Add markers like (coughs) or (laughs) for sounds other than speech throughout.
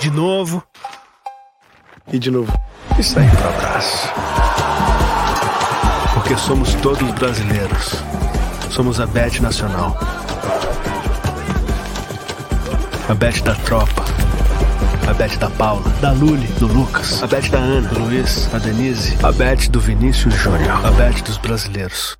de novo. E de novo. Isso aí pro abraço. Porque somos todos brasileiros. Somos a Bet Nacional. A Bet da tropa. A Bet da Paula, da Luli, do Lucas, a Bet da Ana, do Luiz, a Denise, a Bet do Vinícius Júnior, a Bet dos brasileiros.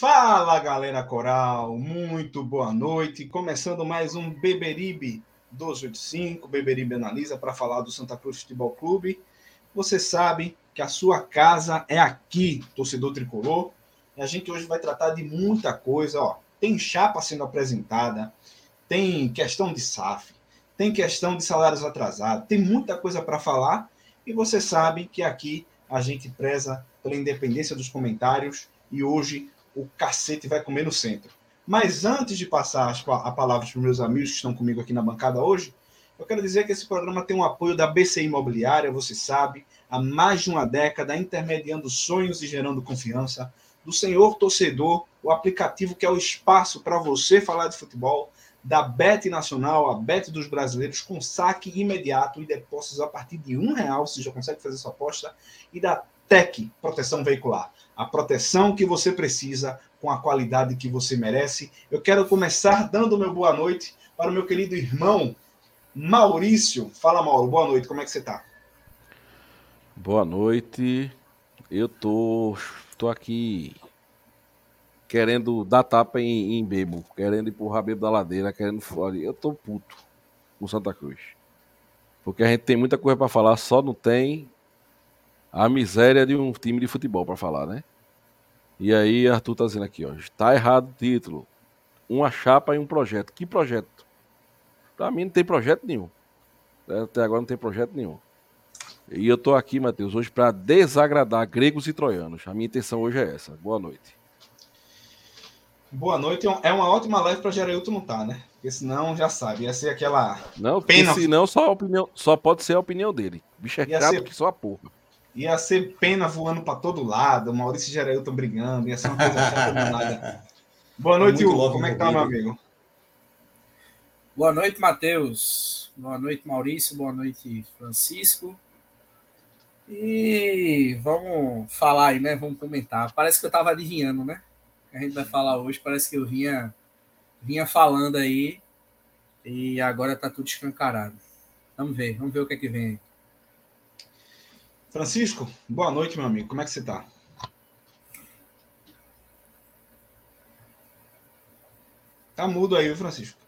Fala galera coral, muito boa noite. Começando mais um Beberibe 285, Beberibe Analisa para falar do Santa Cruz Futebol Clube. Você sabe que a sua casa é aqui, torcedor tricolor. E a gente hoje vai tratar de muita coisa, ó. Tem chapa sendo apresentada, tem questão de SAF, tem questão de salários atrasados, tem muita coisa para falar. E você sabe que aqui a gente preza pela independência dos comentários e hoje o cacete vai comer no centro. Mas antes de passar a palavra para os meus amigos que estão comigo aqui na bancada hoje, eu quero dizer que esse programa tem o apoio da BC Imobiliária, você sabe, há mais de uma década, intermediando sonhos e gerando confiança, do senhor torcedor, o aplicativo que é o espaço para você falar de futebol, da Bet Nacional, a Bet dos brasileiros, com saque imediato e depósitos a partir de um real, você já consegue fazer sua aposta, e da TEC, proteção veicular a proteção que você precisa com a qualidade que você merece. Eu quero começar dando meu boa noite para o meu querido irmão Maurício. Fala, Mauro, boa noite, como é que você está? Boa noite. Eu tô, tô aqui querendo dar tapa em, em bebo, querendo empurrar bebo da ladeira, querendo fora. Eu tô puto com Santa Cruz. Porque a gente tem muita coisa para falar, só não tem a miséria de um time de futebol para falar, né? E aí Arthur tá dizendo aqui, ó, tá errado o título. Uma chapa e um projeto. Que projeto? Para mim não tem projeto nenhum. Até agora não tem projeto nenhum. E eu tô aqui, Matheus, hoje para desagradar gregos e troianos. A minha intenção hoje é essa. Boa noite. Boa noite. É uma ótima live para Gereilton não tá, né? Porque senão já sabe, ia ser aquela Não, pena. senão só a opinião, só pode ser a opinião dele. Bicho é chato ser... que só a porra. Ia ser pena voando para todo lado, Maurício e Gerailton brigando, ia ser uma coisa chata nada. (laughs) Boa noite, Hugo. Como é que tá, meu amigo? Boa noite, Matheus. Boa noite, Maurício. Boa noite, Francisco. E vamos falar aí, né? Vamos comentar. Parece que eu tava adivinhando, né? A gente vai falar hoje. Parece que eu vinha, vinha falando aí. E agora tá tudo escancarado. Vamos ver, vamos ver o que é que vem aí. Francisco, boa noite, meu amigo. Como é que você está? Tá mudo aí, Francisco.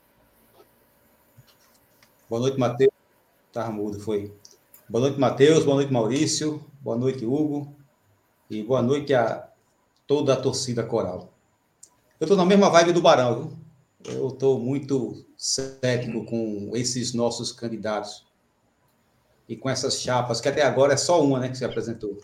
Boa noite, Matheus. Tá mudo, foi. Boa noite, Matheus. Boa noite, Maurício. Boa noite, Hugo. E boa noite a toda a torcida coral. Eu estou na mesma vibe do Barão, viu? Eu estou muito cético com esses nossos candidatos e com essas chapas, que até agora é só uma né, que se apresentou.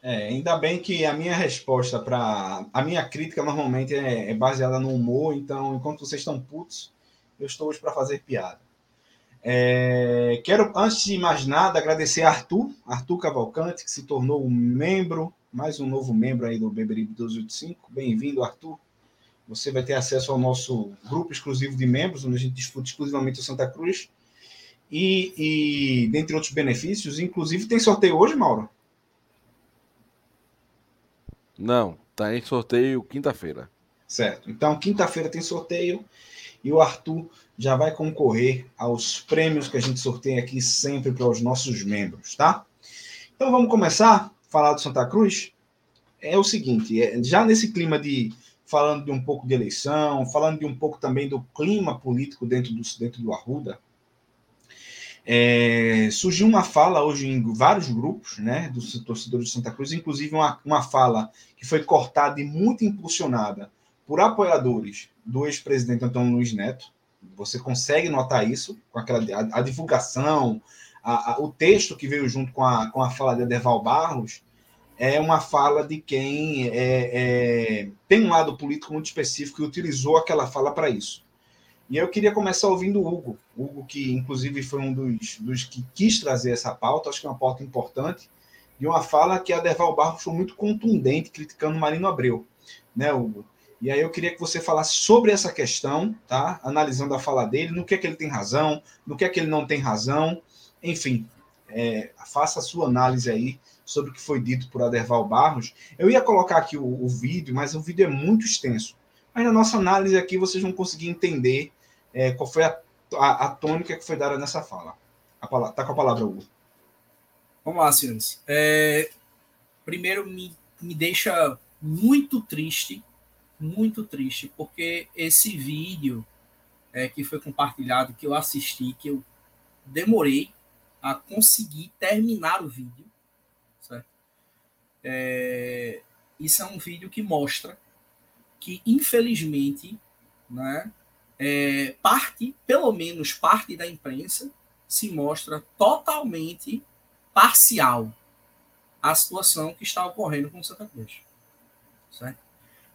É, ainda bem que a minha resposta para. A minha crítica normalmente é, é, baseada no humor, então enquanto vocês estão putos, eu estou hoje para fazer piada. É, quero, antes de mais nada, agradecer a Arthur, Arthur Cavalcante, que se tornou um membro, mais um novo membro aí do Beberibe 285. Bem-vindo, Arthur. Você vai ter acesso ao nosso grupo exclusivo de membros, onde a gente discute exclusivamente o Santa Cruz. E, e dentre outros benefícios, inclusive tem sorteio hoje, Mauro? Não, tá em sorteio quinta-feira. Certo. Então, quinta-feira tem sorteio e o Arthur já vai concorrer aos prêmios que a gente sorteia aqui sempre para os nossos membros, tá? Então vamos começar a falar do Santa Cruz. É o seguinte, é, já nesse clima de falando de um pouco de eleição, falando de um pouco também do clima político dentro do, dentro do Arruda, é, surgiu uma fala hoje em vários grupos né, dos torcedores de Santa Cruz, inclusive uma, uma fala que foi cortada e muito impulsionada por apoiadores do ex-presidente Antônio Luiz Neto. Você consegue notar isso com aquela a, a divulgação, a, a, o texto que veio junto com a, com a fala de Adeval Barros é uma fala de quem é, é, tem um lado político muito específico e utilizou aquela fala para isso. E eu queria começar ouvindo o Hugo. Hugo, que inclusive foi um dos, dos que quis trazer essa pauta, acho que é uma pauta importante, e uma fala que a Deval Barros foi muito contundente, criticando Marino Abreu. Né, Hugo? E aí eu queria que você falasse sobre essa questão, tá? Analisando a fala dele, no que é que ele tem razão, no que é que ele não tem razão, enfim, é, faça a sua análise aí sobre o que foi dito por Aderval Barros. Eu ia colocar aqui o, o vídeo, mas o vídeo é muito extenso. Mas na nossa análise aqui vocês vão conseguir entender é, qual foi a, a, a, tônica que foi dada nessa fala. A, tá com a palavra, Hugo. Vamos lá, senhores. É, primeiro, me, me deixa muito triste muito triste, porque esse vídeo é, que foi compartilhado, que eu assisti, que eu demorei a conseguir terminar o vídeo, certo? É, isso é um vídeo que mostra que, infelizmente, né, é, parte, pelo menos parte da imprensa, se mostra totalmente parcial à situação que está ocorrendo com o Santa Cruz. Certo?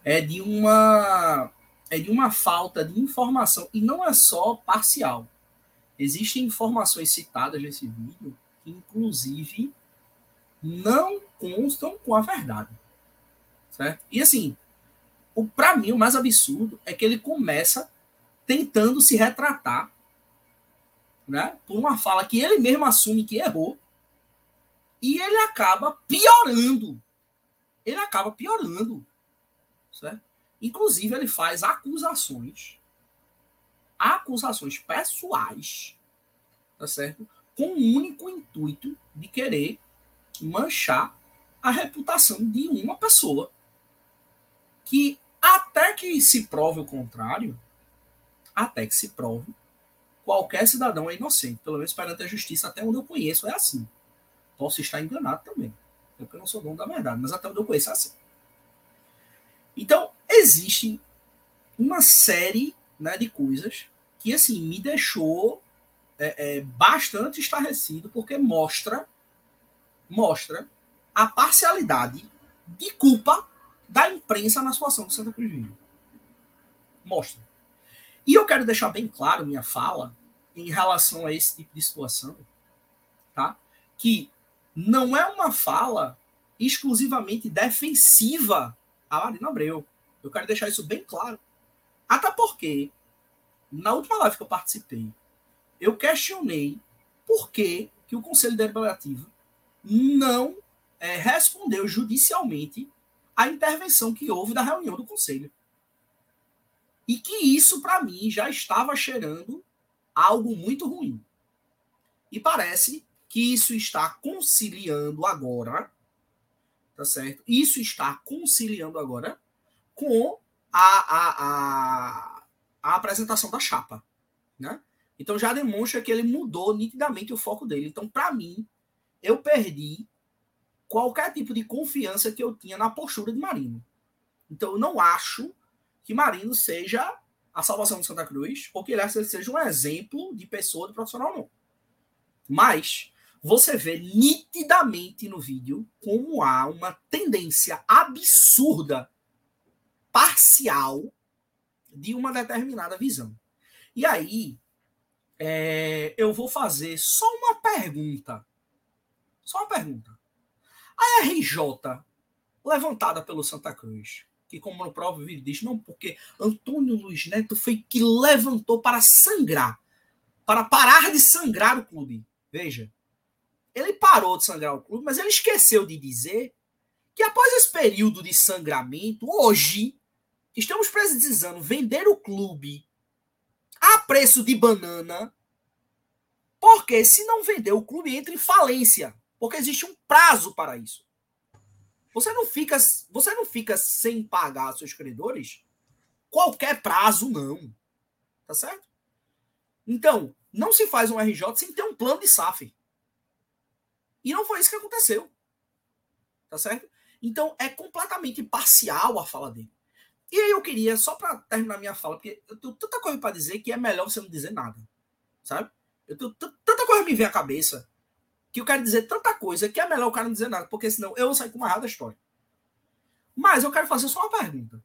é de uma é de uma falta de informação e não é só parcial. Existem informações citadas nesse vídeo que inclusive não constam com a verdade. Certo? E assim, o para mim o mais absurdo é que ele começa tentando se retratar, né, por uma fala que ele mesmo assume que errou, e ele acaba piorando. Ele acaba piorando Certo? Inclusive, ele faz acusações, acusações pessoais, tá certo? Com o único intuito de querer manchar a reputação de uma pessoa. Que até que se prove o contrário, até que se prove, qualquer cidadão é inocente. Pelo menos perante a justiça, até onde eu conheço, é assim. Posso estar enganado também. Porque eu não sou dono da verdade, mas até onde eu conheço é assim. Então, existe uma série né, de coisas que, assim, me deixou é, é, bastante estarrecido, porque mostra, mostra a parcialidade de culpa da imprensa na situação do Santa Cruz. Mostra. E eu quero deixar bem claro minha fala em relação a esse tipo de situação, tá? Que não é uma fala exclusivamente defensiva a Marina Abreu. Eu quero deixar isso bem claro. Até porque, na última live que eu participei, eu questionei por que, que o Conselho Deliberativo não é, respondeu judicialmente a intervenção que houve da reunião do Conselho. E que isso, para mim, já estava cheirando algo muito ruim. E parece que isso está conciliando agora tá certo? Isso está conciliando agora com a, a, a, a apresentação da chapa, né? Então já demonstra que ele mudou nitidamente o foco dele. Então, para mim, eu perdi qualquer tipo de confiança que eu tinha na postura de Marino. Então, eu não acho que Marino seja a salvação de Santa Cruz, ou que ele seja um exemplo de pessoa, de profissional, não. Mas você vê nitidamente no vídeo como há uma tendência absurda, parcial, de uma determinada visão. E aí, é, eu vou fazer só uma pergunta. Só uma pergunta. A RJ, levantada pelo Santa Cruz, que como no próprio vídeo diz, não, porque Antônio Luiz Neto foi que levantou para sangrar, para parar de sangrar o clube. Veja, ele parou de sangrar o clube, mas ele esqueceu de dizer que após esse período de sangramento, hoje, estamos precisando vender o clube a preço de banana, porque se não vender, o clube entra em falência, porque existe um prazo para isso. Você não fica, você não fica sem pagar seus credores qualquer prazo, não. Tá certo? Então, não se faz um RJ sem ter um plano de SAF. E não foi isso que aconteceu. Tá certo? Então, é completamente parcial a fala dele. E aí eu queria, só para terminar minha fala, porque eu tenho tanta coisa para dizer que é melhor você não dizer nada. Sabe? Eu tenho tanta coisa me vem à cabeça que eu quero dizer tanta coisa que é melhor o cara não dizer nada, porque senão eu vou sair com uma errada história. Mas eu quero fazer só uma pergunta.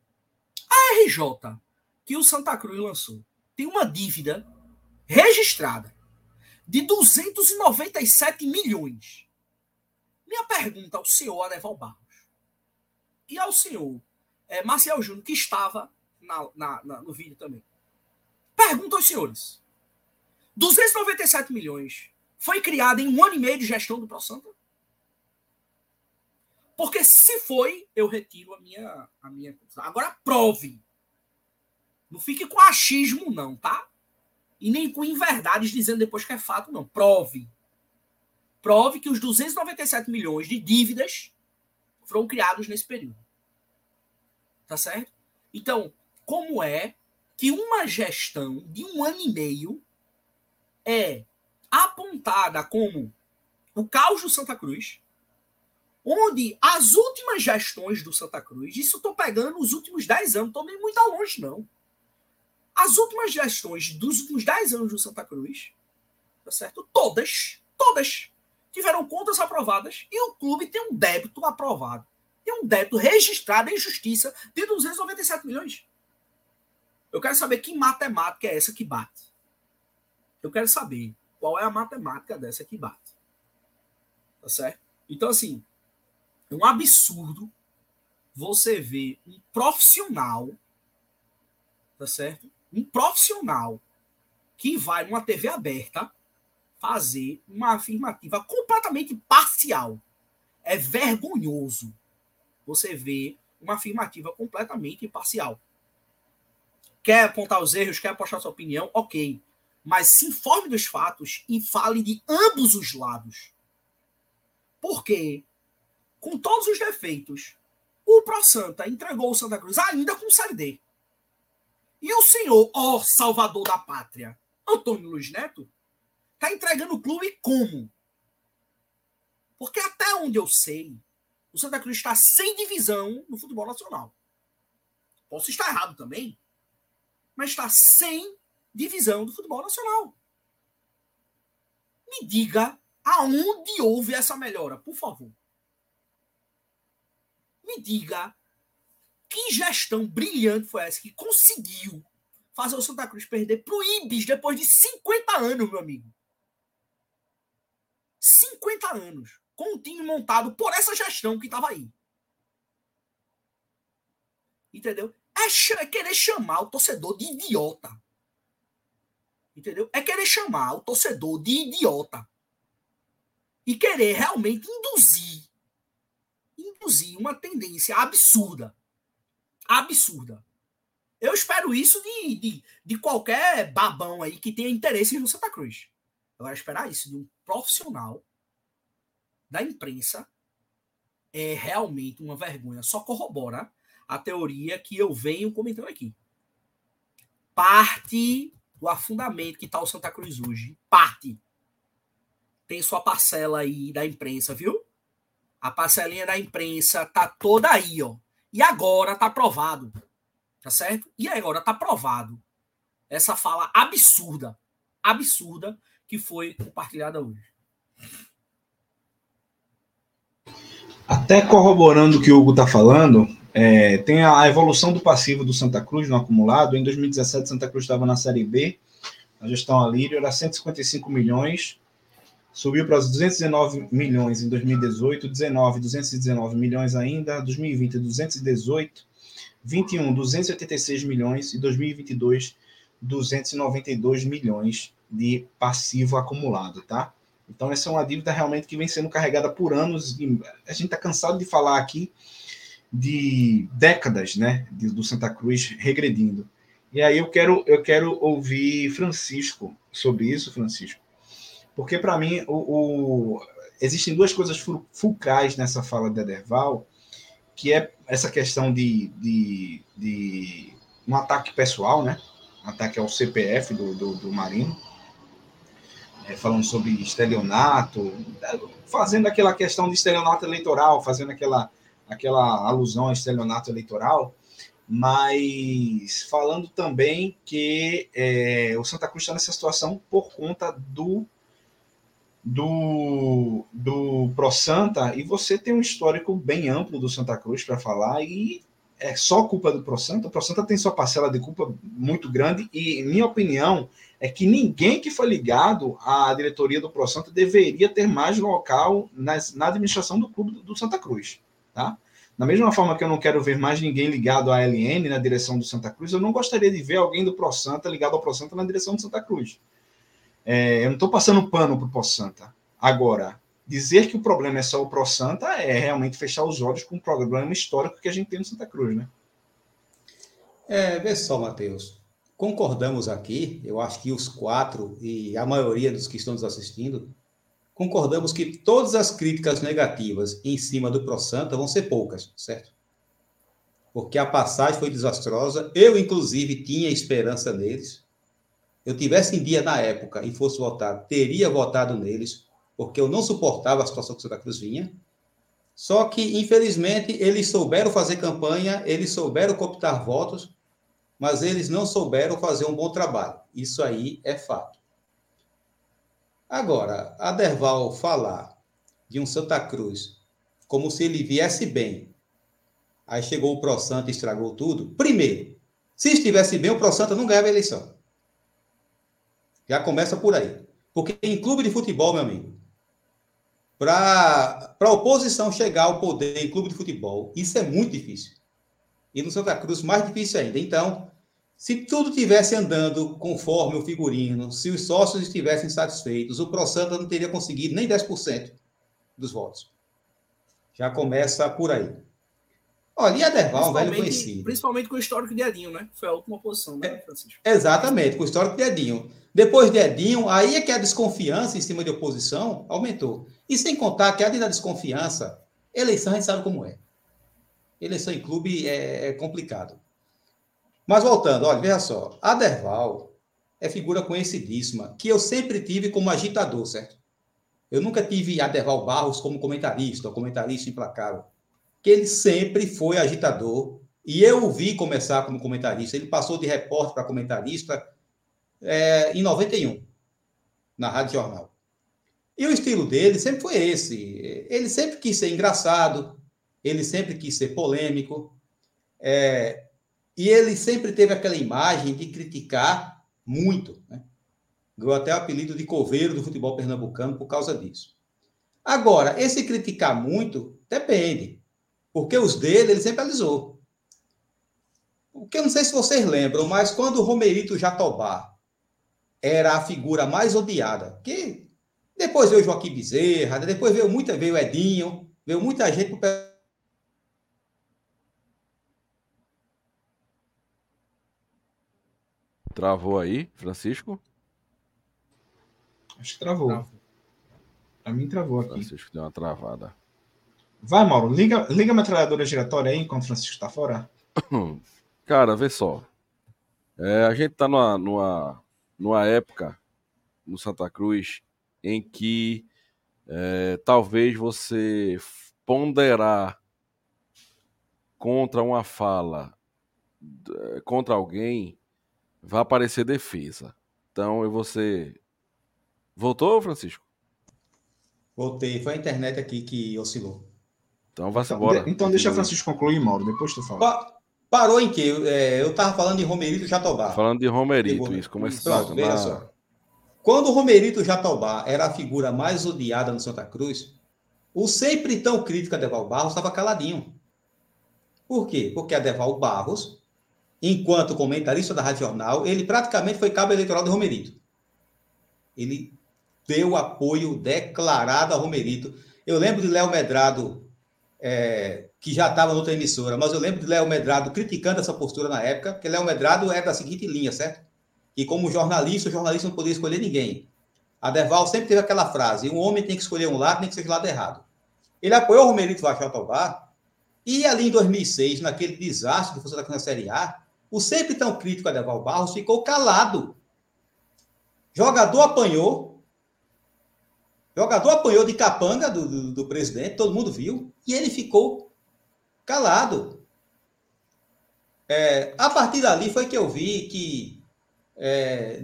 A RJ que o Santa Cruz lançou tem uma dívida registrada de 297 milhões. Minha pergunta ao senhor Adeval Barros e ao senhor é, Marcial Júnior, que estava na, na, na, no vídeo também. Pergunta aos senhores: 297 milhões foi criado em um ano e meio de gestão do ProSanta? Porque se foi, eu retiro a minha. A minha... Agora prove. Não fique com achismo, não, tá? E nem com inverdades dizendo depois que é fato, não. Prove. Prove que os 297 milhões de dívidas foram criados nesse período. Tá certo? Então, como é que uma gestão de um ano e meio é apontada como o caos do Santa Cruz, onde as últimas gestões do Santa Cruz, isso estou pegando os últimos 10 anos, estou nem muito longe, não. As últimas gestões dos últimos 10 anos do Santa Cruz, tá certo? Todas, todas tiveram contas aprovadas e o clube tem um débito aprovado. Tem um débito registrado em justiça de 297 milhões. Eu quero saber que matemática é essa que bate. Eu quero saber qual é a matemática dessa que bate. Tá certo? Então, assim, é um absurdo você ver um profissional, tá certo? Um profissional que vai numa TV aberta fazer uma afirmativa completamente parcial. É vergonhoso você ver uma afirmativa completamente imparcial. Quer apontar os erros, quer apostar sua opinião, ok. Mas se informe dos fatos e fale de ambos os lados. Porque, com todos os defeitos, o Pro Santa entregou o Santa Cruz ainda com Série D. E o senhor, ó salvador da pátria, Antônio Luiz Neto, está entregando o clube como? Porque até onde eu sei, o Santa Cruz está sem divisão no futebol nacional. Posso estar errado também, mas está sem divisão do futebol nacional. Me diga aonde houve essa melhora, por favor. Me diga que gestão brilhante foi essa que conseguiu fazer o Santa Cruz perder para o Ibis depois de 50 anos, meu amigo. 50 anos com um time montado por essa gestão que estava aí. Entendeu? É, querer chamar o torcedor de idiota. Entendeu? É querer chamar o torcedor de idiota. E querer realmente induzir induzir uma tendência absurda. Absurda. Eu espero isso de, de, de qualquer babão aí que tenha interesse no Santa Cruz. Eu vou esperar isso de um profissional da imprensa é realmente uma vergonha. Só corrobora a teoria que eu venho comentando aqui. Parte do afundamento que está o Santa Cruz hoje, parte. Tem sua parcela aí da imprensa, viu? A parcelinha da imprensa tá toda aí, ó. E agora tá provado. Tá certo? E agora tá provado. Essa fala absurda, absurda que foi compartilhada hoje. Até corroborando o que o Hugo está falando, é, tem a, evolução do passivo do Santa Cruz no acumulado. Em 2017, Santa Cruz estava na Série B a gestão Alírio era 155 milhões, subiu para os 219 milhões em 2018, 19, 219 milhões ainda, 2020, 218, 21, 286 milhões e 2022, 292 milhões de passivo acumulado, tá? Então, essa é uma dívida realmente que vem sendo carregada por anos. A gente está cansado de falar aqui de décadas, né, do Santa Cruz regredindo. E aí eu quero, eu quero ouvir Francisco sobre isso, Francisco, porque para mim o, o, existem duas coisas fulcrais nessa fala de Ederval, que é essa questão de, de, de um ataque pessoal, né, um ataque ao CPF do, do, do Marino, é, falando sobre estelionato, fazendo aquela questão de estelionato eleitoral, fazendo aquela, aquela alusão ao estelionato eleitoral, mas falando também que é, o Santa Cruz está nessa situação por conta do do, do Pro Santa, e você tem um histórico bem amplo do Santa Cruz para falar, e é só culpa do Pro Santa. O Pro Santa tem sua parcela de culpa muito grande, e minha opinião é que ninguém que foi ligado à diretoria do Pro Santa deveria ter mais local nas, na administração do clube do Santa Cruz. Tá? Da mesma forma que eu não quero ver mais ninguém ligado à LN na direção do Santa Cruz, eu não gostaria de ver alguém do Pro Santa ligado ao Pro Santa na direção do Santa Cruz. É, eu não estou passando pano para o Pro Santa. Agora, dizer que o problema é só o Pro Santa é realmente fechar os olhos com o problema histórico que a gente tem no Santa Cruz, né? É, vê só, Matheus. Concordamos aqui, eu acho que os quatro e a maioria dos que estão nos assistindo, concordamos que todas as críticas negativas em cima do ProSanta vão ser poucas, certo? Porque a passagem foi desastrosa. Eu, inclusive, tinha esperança neles. Eu tivesse em dia na época e fosse votar, teria votado neles, porque eu não suportava a situação que o Santa Cruz vinha. Só que, infelizmente, eles souberam fazer campanha, eles souberam cooptar votos, mas eles não souberam fazer um bom trabalho. Isso aí é fato. Agora, a Derval falar de um Santa Cruz como se ele viesse bem, aí chegou o Pro Santa e estragou tudo. Primeiro, se estivesse bem, o Pro Santa não ganhava a eleição. Já começa por aí. Porque em clube de futebol, meu amigo, para a oposição chegar ao poder em clube de futebol, isso é muito difícil. E no Santa Cruz, mais difícil ainda. Então, se tudo tivesse andando conforme o figurino, se os sócios estivessem satisfeitos, o ProSanta não teria conseguido nem 10% dos votos. Já começa por aí. Olha, e a Derval, um velho conhecido. Principalmente com o histórico de Edinho, né? Foi a última posição, né, Francisco? É, exatamente, com o histórico de Edinho. Depois de Edinho, aí é que a desconfiança em cima de oposição aumentou. E sem contar que, além da desconfiança, eleição a gente sabe como é. Eleição em clube é, é complicado. Mas voltando, olha, veja só. A Derval é figura conhecidíssima, que eu sempre tive como agitador, certo? Eu nunca tive Aderval Barros como comentarista, ou comentarista implacável. Que ele sempre foi agitador. E eu o vi começar como comentarista. Ele passou de repórter para comentarista é, em 91, na Rádio Jornal. E o estilo dele sempre foi esse. Ele sempre quis ser engraçado, ele sempre quis ser polêmico. É, e ele sempre teve aquela imagem de criticar muito. Né? Ganhou até o apelido de coveiro do futebol pernambucano por causa disso. Agora, esse criticar muito depende. Porque os dele ele sempre alisou. O que eu não sei se vocês lembram, mas quando o Romerito Jatobá era a figura mais odiada, que depois veio o Joaquim Bezerra, depois veio muita, veio Edinho, veio muita gente Travou aí, Francisco? Acho que travou. travou. Pra mim travou aqui. Francisco deu uma travada. Vai, Mauro, liga, liga a metralhadora giratória aí enquanto o Francisco está fora. (clears throat) Cara, vê só. É, a gente tá numa, numa, numa época no Santa Cruz em que é, talvez você ponderar contra uma fala contra alguém vai aparecer defesa. Então eu vou ser. Voltou, Francisco? Voltei. Foi a internet aqui que oscilou. Então vai então, embora. Então deixa Francisco concluir, Mauro. Depois tu fala. Parou em quê? É, eu estava falando de Romerito Jatobá. Falando de Romerito, isso. Começou Pronto, veja só. Quando o Romerito Jatobá era a figura mais odiada no Santa Cruz, o sempre tão crítico Adeval Barros estava caladinho. Por quê? Porque Adeval Barros, enquanto comentarista da Rádio Jornal, ele praticamente foi cabo eleitoral do Romerito. Ele deu apoio declarado a Romerito. Eu lembro de Léo Medrado, é, que já estava noutra emissora, mas eu lembro de Léo Medrado criticando essa postura na época, porque Léo Medrado era da seguinte linha, certo? E como jornalista, o jornalista não podia escolher ninguém. A Deval sempre teve aquela frase: um homem tem que escolher um lado, tem que ser o lado errado. Ele apoiou o Romerito Vachatobar, e ali em 2006, naquele desastre que foi na Série A, o sempre tão crítico Adeval Barros ficou calado. Jogador apanhou, jogador apanhou de capanga do, do, do presidente, todo mundo viu, e ele ficou calado. É, a partir dali foi que eu vi que é,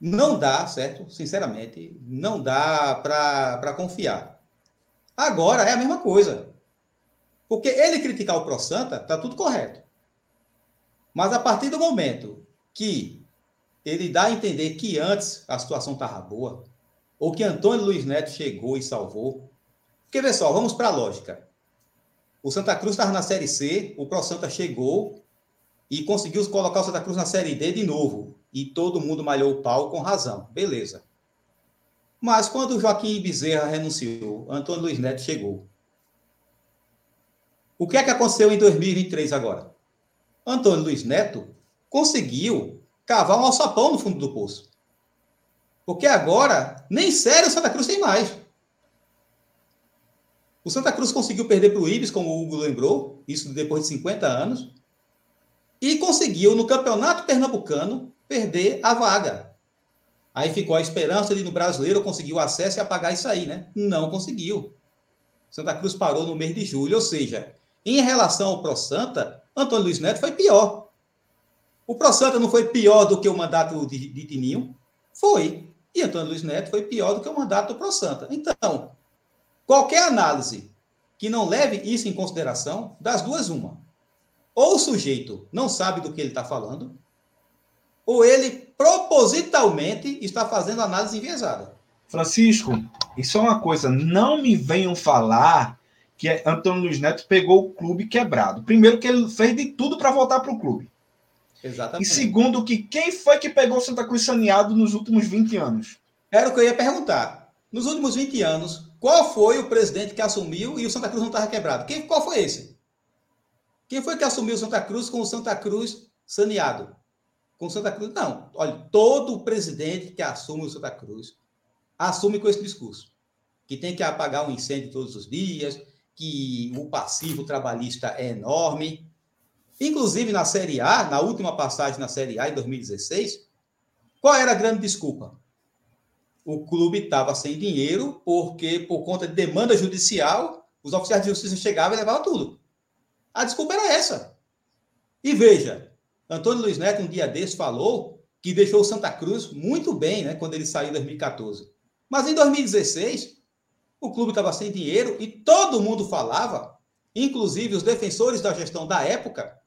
não dá, certo? Sinceramente, não dá para confiar. Agora é a mesma coisa. Porque ele criticar o Pro Santa, tá tudo correto. Mas a partir do momento que ele dá a entender que antes a situação estava boa, ou que Antônio Luiz Neto chegou e salvou. Porque, só, vamos para a lógica. O Santa Cruz estava na Série C, o Pro Santa chegou e conseguiu colocar o Santa Cruz na Série D de novo. E todo mundo malhou o pau com razão. Beleza. Mas quando o Joaquim Bezerra renunciou, Antônio Luiz Neto chegou. O que é que aconteceu em 2023 agora? Antônio Luiz Neto conseguiu cavar um alçapão no fundo do poço. Porque agora, nem sério o Santa Cruz tem mais. O Santa Cruz conseguiu perder para o Ibis, como o Hugo lembrou, isso depois de 50 anos, e conseguiu, no Campeonato Pernambucano, perder a vaga. Aí ficou a esperança de no brasileiro conseguir o acesso e apagar isso aí, né? Não conseguiu. Santa Cruz parou no mês de julho, ou seja, em relação ao Pro Santa, Antônio Luiz Neto foi pior. O Pro Santa não foi pior do que o mandato de, de Tininho? Foi. E Antônio Luiz Neto foi pior do que o mandato do Pro Santa. Então, qualquer análise que não leve isso em consideração, das duas, uma. Ou o sujeito não sabe do que ele está falando, ou ele propositalmente está fazendo análise enviesada. Francisco, isso é uma coisa, não me venham falar que é Antônio Luiz Neto pegou o clube quebrado. Primeiro, que ele fez de tudo para voltar para o clube. Exatamente. E segundo, que quem foi que pegou o Santa Cruz saneado nos últimos 20 anos? Era o que eu ia perguntar. Nos últimos 20 anos, qual foi o presidente que assumiu e o Santa Cruz não estava quebrado? Quem, qual foi esse? Quem foi que assumiu o Santa Cruz com o Santa Cruz saneado? Com o Santa Cruz? Não. Olha, todo presidente que assume o Santa Cruz assume com esse discurso. Que tem que apagar um incêndio todos os dias, que o passivo trabalhista é enorme. Inclusive na Série A, na última passagem na Série A em 2016, qual era a grande desculpa? O clube estava sem dinheiro porque, por conta de demanda judicial, os oficiais de justiça chegavam e levavam tudo. A desculpa era essa. E veja, Antônio Luiz Neto, um dia desse, falou que deixou o Santa Cruz muito bem, né, quando ele saiu em 2014. Mas em 2016, o clube estava sem dinheiro e todo mundo falava, inclusive os defensores da gestão da época,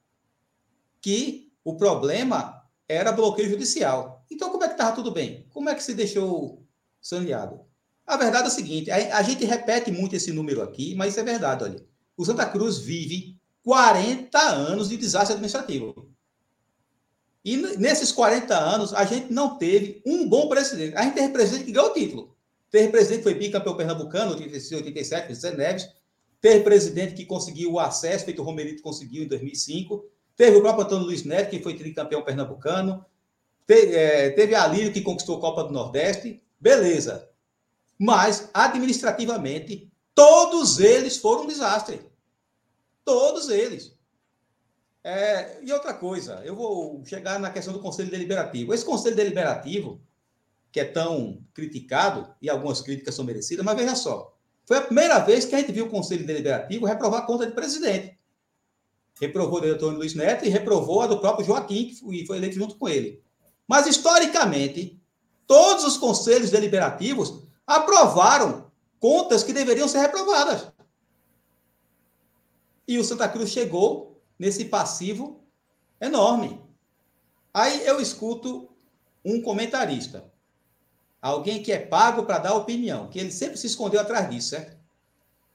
que o problema era bloqueio judicial. Então, como é que estava tudo bem? Como é que se deixou saneado? A verdade é o seguinte: a, a gente repete muito esse número aqui, mas isso é verdade. Olha, o Santa Cruz vive 40 anos de desastre administrativo. E nesses 40 anos, a gente não teve um bom presidente. A gente teve presidente que ganhou o título. Teve presidente que foi bicampeão pernambucano, 86, 87, Zé Neves. Teve presidente que conseguiu o acesso, feito o Romerito conseguiu em 2005. Teve o próprio Antônio Luiz Neto, que foi tricampeão pernambucano. Teve, é, teve a Lírio, que conquistou a Copa do Nordeste. Beleza. Mas, administrativamente, todos eles foram um desastre. Todos eles. É, e outra coisa, eu vou chegar na questão do Conselho Deliberativo. Esse Conselho Deliberativo, que é tão criticado, e algumas críticas são merecidas, mas veja só, foi a primeira vez que a gente viu o Conselho Deliberativo reprovar a conta de presidente. Reprovou o Antônio Luiz Neto e reprovou a do próprio Joaquim, que foi eleito junto com ele. Mas, historicamente, todos os conselhos deliberativos aprovaram contas que deveriam ser reprovadas. E o Santa Cruz chegou nesse passivo enorme. Aí eu escuto um comentarista, alguém que é pago para dar opinião, que ele sempre se escondeu atrás disso, certo?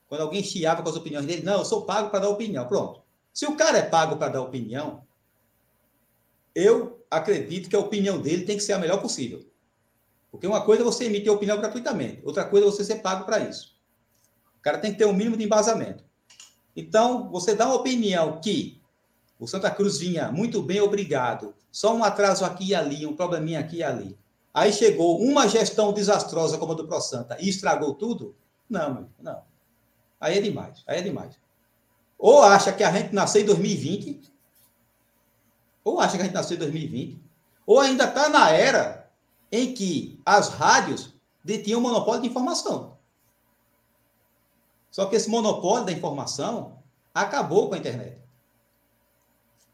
Quando alguém chiava com as opiniões dele, não, eu sou pago para dar opinião. Pronto. Se o cara é pago para dar opinião, eu acredito que a opinião dele tem que ser a melhor possível. Porque uma coisa é você emitir opinião gratuitamente, outra coisa é você ser pago para isso. O cara tem que ter um mínimo de embasamento. Então, você dá uma opinião que o Santa Cruz vinha muito bem, obrigado. Só um atraso aqui e ali, um probleminha aqui e ali. Aí chegou uma gestão desastrosa como a do Pro Santa e estragou tudo? Não, não. Aí é demais, aí é demais. Ou acha que a gente nasceu em 2020, ou acha que a gente nasceu em 2020, ou ainda está na era em que as rádios detinham o monopólio de informação. Só que esse monopólio da informação acabou com a internet.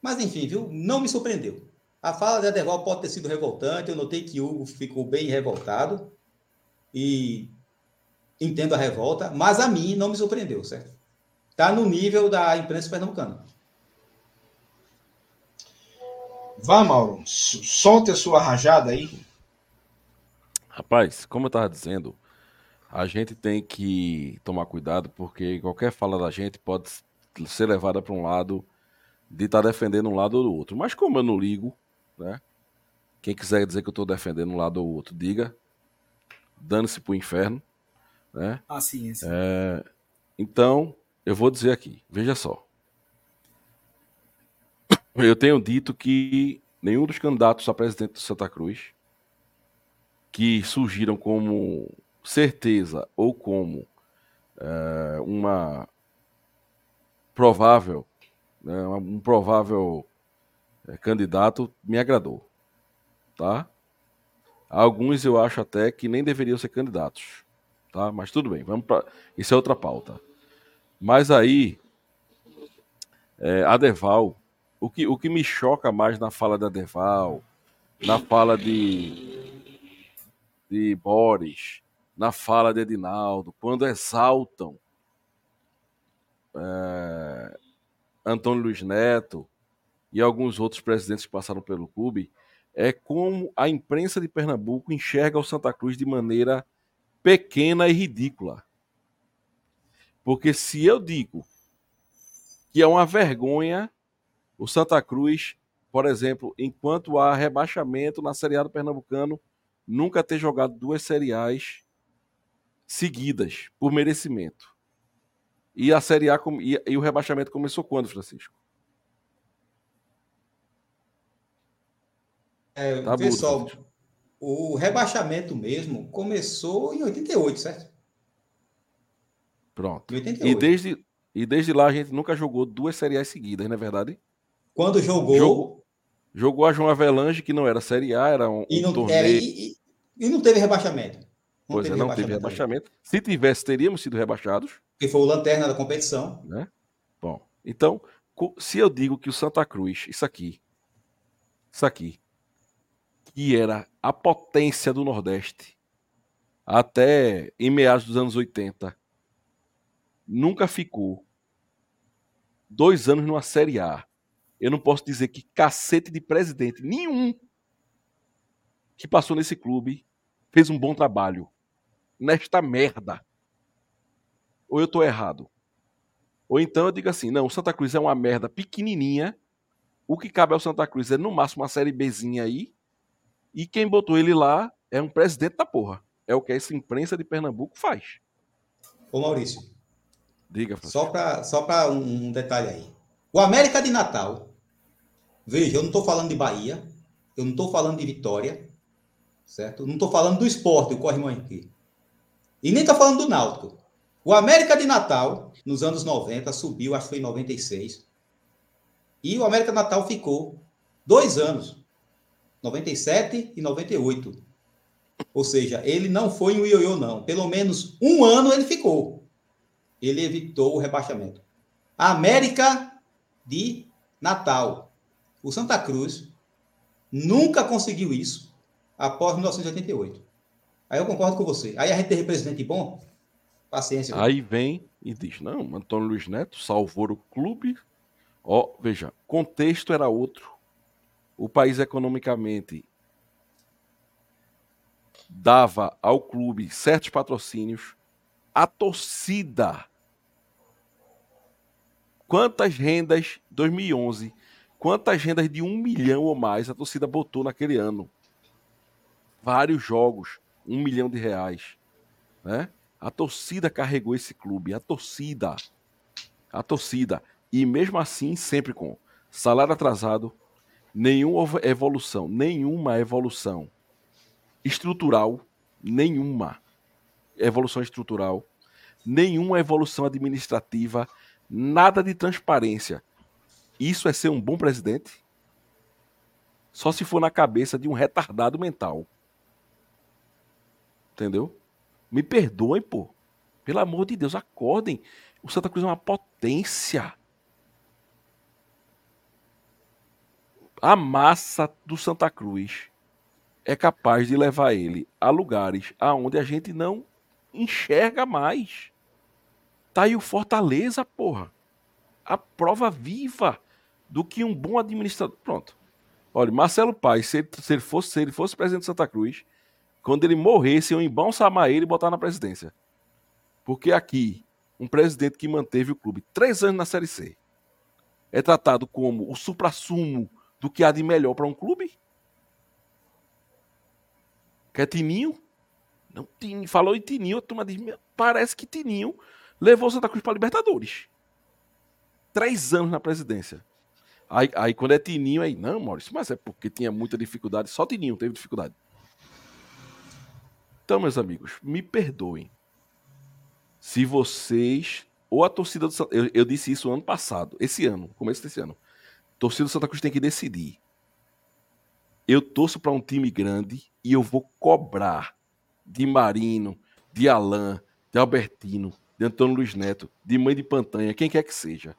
Mas enfim, viu? Não me surpreendeu. A fala de Adeval pode ter sido revoltante. Eu notei que Hugo ficou bem revoltado. E entendo a revolta, mas a mim não me surpreendeu, certo? Está no nível da imprensa pernambucana. Vá, Mauro, solte a sua rajada aí. Rapaz, como eu estava dizendo, a gente tem que tomar cuidado porque qualquer fala da gente pode ser levada para um lado de estar tá defendendo um lado ou do outro. Mas como eu não ligo, né? Quem quiser dizer que eu estou defendendo um lado ou outro, diga. Dane-se pro inferno. Né? Ah, sim, sim. É, então, eu vou dizer aqui, veja só. Eu tenho dito que nenhum dos candidatos a presidente do Santa Cruz que surgiram como certeza ou como é, uma provável, né, um provável é, candidato me agradou, tá? Alguns eu acho até que nem deveriam ser candidatos tá? Mas tudo bem, vamos para isso é outra pauta. Mas aí, é, a Deval, o que, o que me choca mais na fala da Deval, na fala de de Boris, na fala de Edinaldo, quando exaltam é, Antônio Luiz Neto e alguns outros presidentes que passaram pelo clube, é como a imprensa de Pernambuco enxerga o Santa Cruz de maneira pequena e ridícula. Porque se eu digo que é uma vergonha o Santa Cruz, por exemplo, enquanto há rebaixamento na Série A do Pernambucano, nunca ter jogado duas seriais seguidas por merecimento. E a Série A e, e o rebaixamento começou quando, Francisco? É, tá pessoal, o rebaixamento mesmo começou em 88, certo? Pronto. Em 88. E desde, e desde lá a gente nunca jogou duas séries seguidas, não é verdade? Quando jogou. Jogou, jogou a João Avelange, que não era Série A, era um, e não, um torneio. Era, e, e, não teve rebaixamento. Não pois teve é, não rebaixamento teve rebaixamento. Se tivesse, teríamos sido rebaixados. Porque foi o lanterna da competição. Né? Bom, então, se eu digo que o Santa Cruz, isso aqui, isso aqui, que era a potência do Nordeste até em meados dos anos 80, nunca ficou dois anos numa Série A. Eu não posso dizer que cacete de presidente nenhum que passou nesse clube fez um bom trabalho nesta merda. Ou eu tô errado? Ou então eu digo assim, não, o Santa Cruz é uma merda pequenininha. O que cabe ao Santa Cruz é no máximo uma série Bzinha aí e quem botou ele lá é um presidente da porra. É o que essa imprensa de Pernambuco faz. Ô Maurício. Diga, Francisco. Só para só um detalhe aí. O América de Natal. Veja, eu não estou falando de Bahia. Eu não estou falando de Vitória. Certo? Eu não estou falando do esporte, o Corre aqui. E nem estou falando do Náutico. O América de Natal, nos anos 90, subiu, acho que foi em 96. E o América de Natal ficou dois anos 97 e 98. Ou seja, ele não foi um ioiô, não. Pelo menos um ano ele ficou. Ele evitou o rebaixamento. A América de Natal. O Santa Cruz nunca conseguiu isso após 1988. Aí eu concordo com você. Aí a gente tem presidente bom, paciência. Aí vem e diz: não, Antônio Luiz Neto salvou o clube Ó, veja, contexto era outro. O país economicamente dava ao clube certos patrocínios. A torcida. Quantas rendas 2011? Quantas rendas de um milhão ou mais a torcida botou naquele ano? Vários jogos, um milhão de reais, né? A torcida carregou esse clube, a torcida, a torcida. E mesmo assim, sempre com salário atrasado, nenhuma evolução, nenhuma evolução estrutural, nenhuma evolução estrutural, nenhuma evolução administrativa, nada de transparência. Isso é ser um bom presidente? Só se for na cabeça de um retardado mental. Entendeu? Me perdoem, pô. Pelo amor de Deus, acordem. O Santa Cruz é uma potência. A massa do Santa Cruz é capaz de levar ele a lugares aonde a gente não enxerga mais. Tá aí o Fortaleza, porra. A prova viva do que um bom administrador. Pronto. Olha, Marcelo Paes, se ele, se ele, fosse, se ele fosse presidente de Santa Cruz, quando ele morresse, iam embalsamar ele e botar na presidência. Porque aqui, um presidente que manteve o clube três anos na Série C é tratado como o supra-sumo do que há de melhor para um clube? Quer Tininho? Não, Tininho. Falou em Tininho, a turma diz, parece que Tininho levou Santa Cruz para Libertadores. Três anos na presidência. Aí, aí quando é Tininho, aí, não, Maurício, mas é porque tinha muita dificuldade. Só Tininho teve dificuldade. Então, meus amigos, me perdoem. Se vocês. Ou a torcida do Santa eu, eu disse isso ano passado, esse ano, começo desse ano. Torcida do Santa Cruz tem que decidir. Eu torço para um time grande e eu vou cobrar de Marino, de Alain, de Albertino, de Antônio Luiz Neto, de Mãe de Pantanha, quem quer que seja.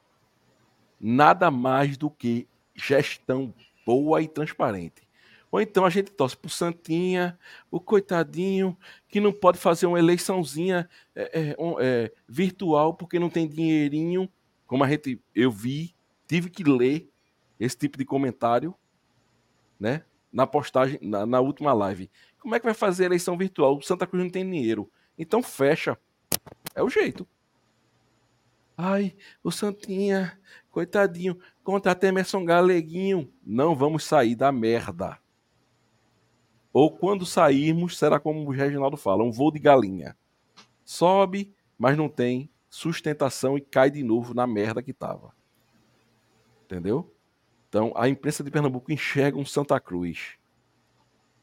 Nada mais do que gestão boa e transparente. Ou então a gente torce pro Santinha, o coitadinho, que não pode fazer uma eleiçãozinha é, é, é, virtual porque não tem dinheirinho. Como a gente, eu vi, tive que ler esse tipo de comentário, né? Na postagem, na, na última live. Como é que vai fazer eleição virtual? O Santa Cruz não tem dinheiro. Então fecha. É o jeito. Ai, o Santinha, coitadinho, contrata Emerson Galeguinho. Não vamos sair da merda. Ou quando sairmos, será como o Reginaldo fala, um voo de galinha. Sobe, mas não tem sustentação e cai de novo na merda que tava. Entendeu? Então, a imprensa de Pernambuco enxerga um Santa Cruz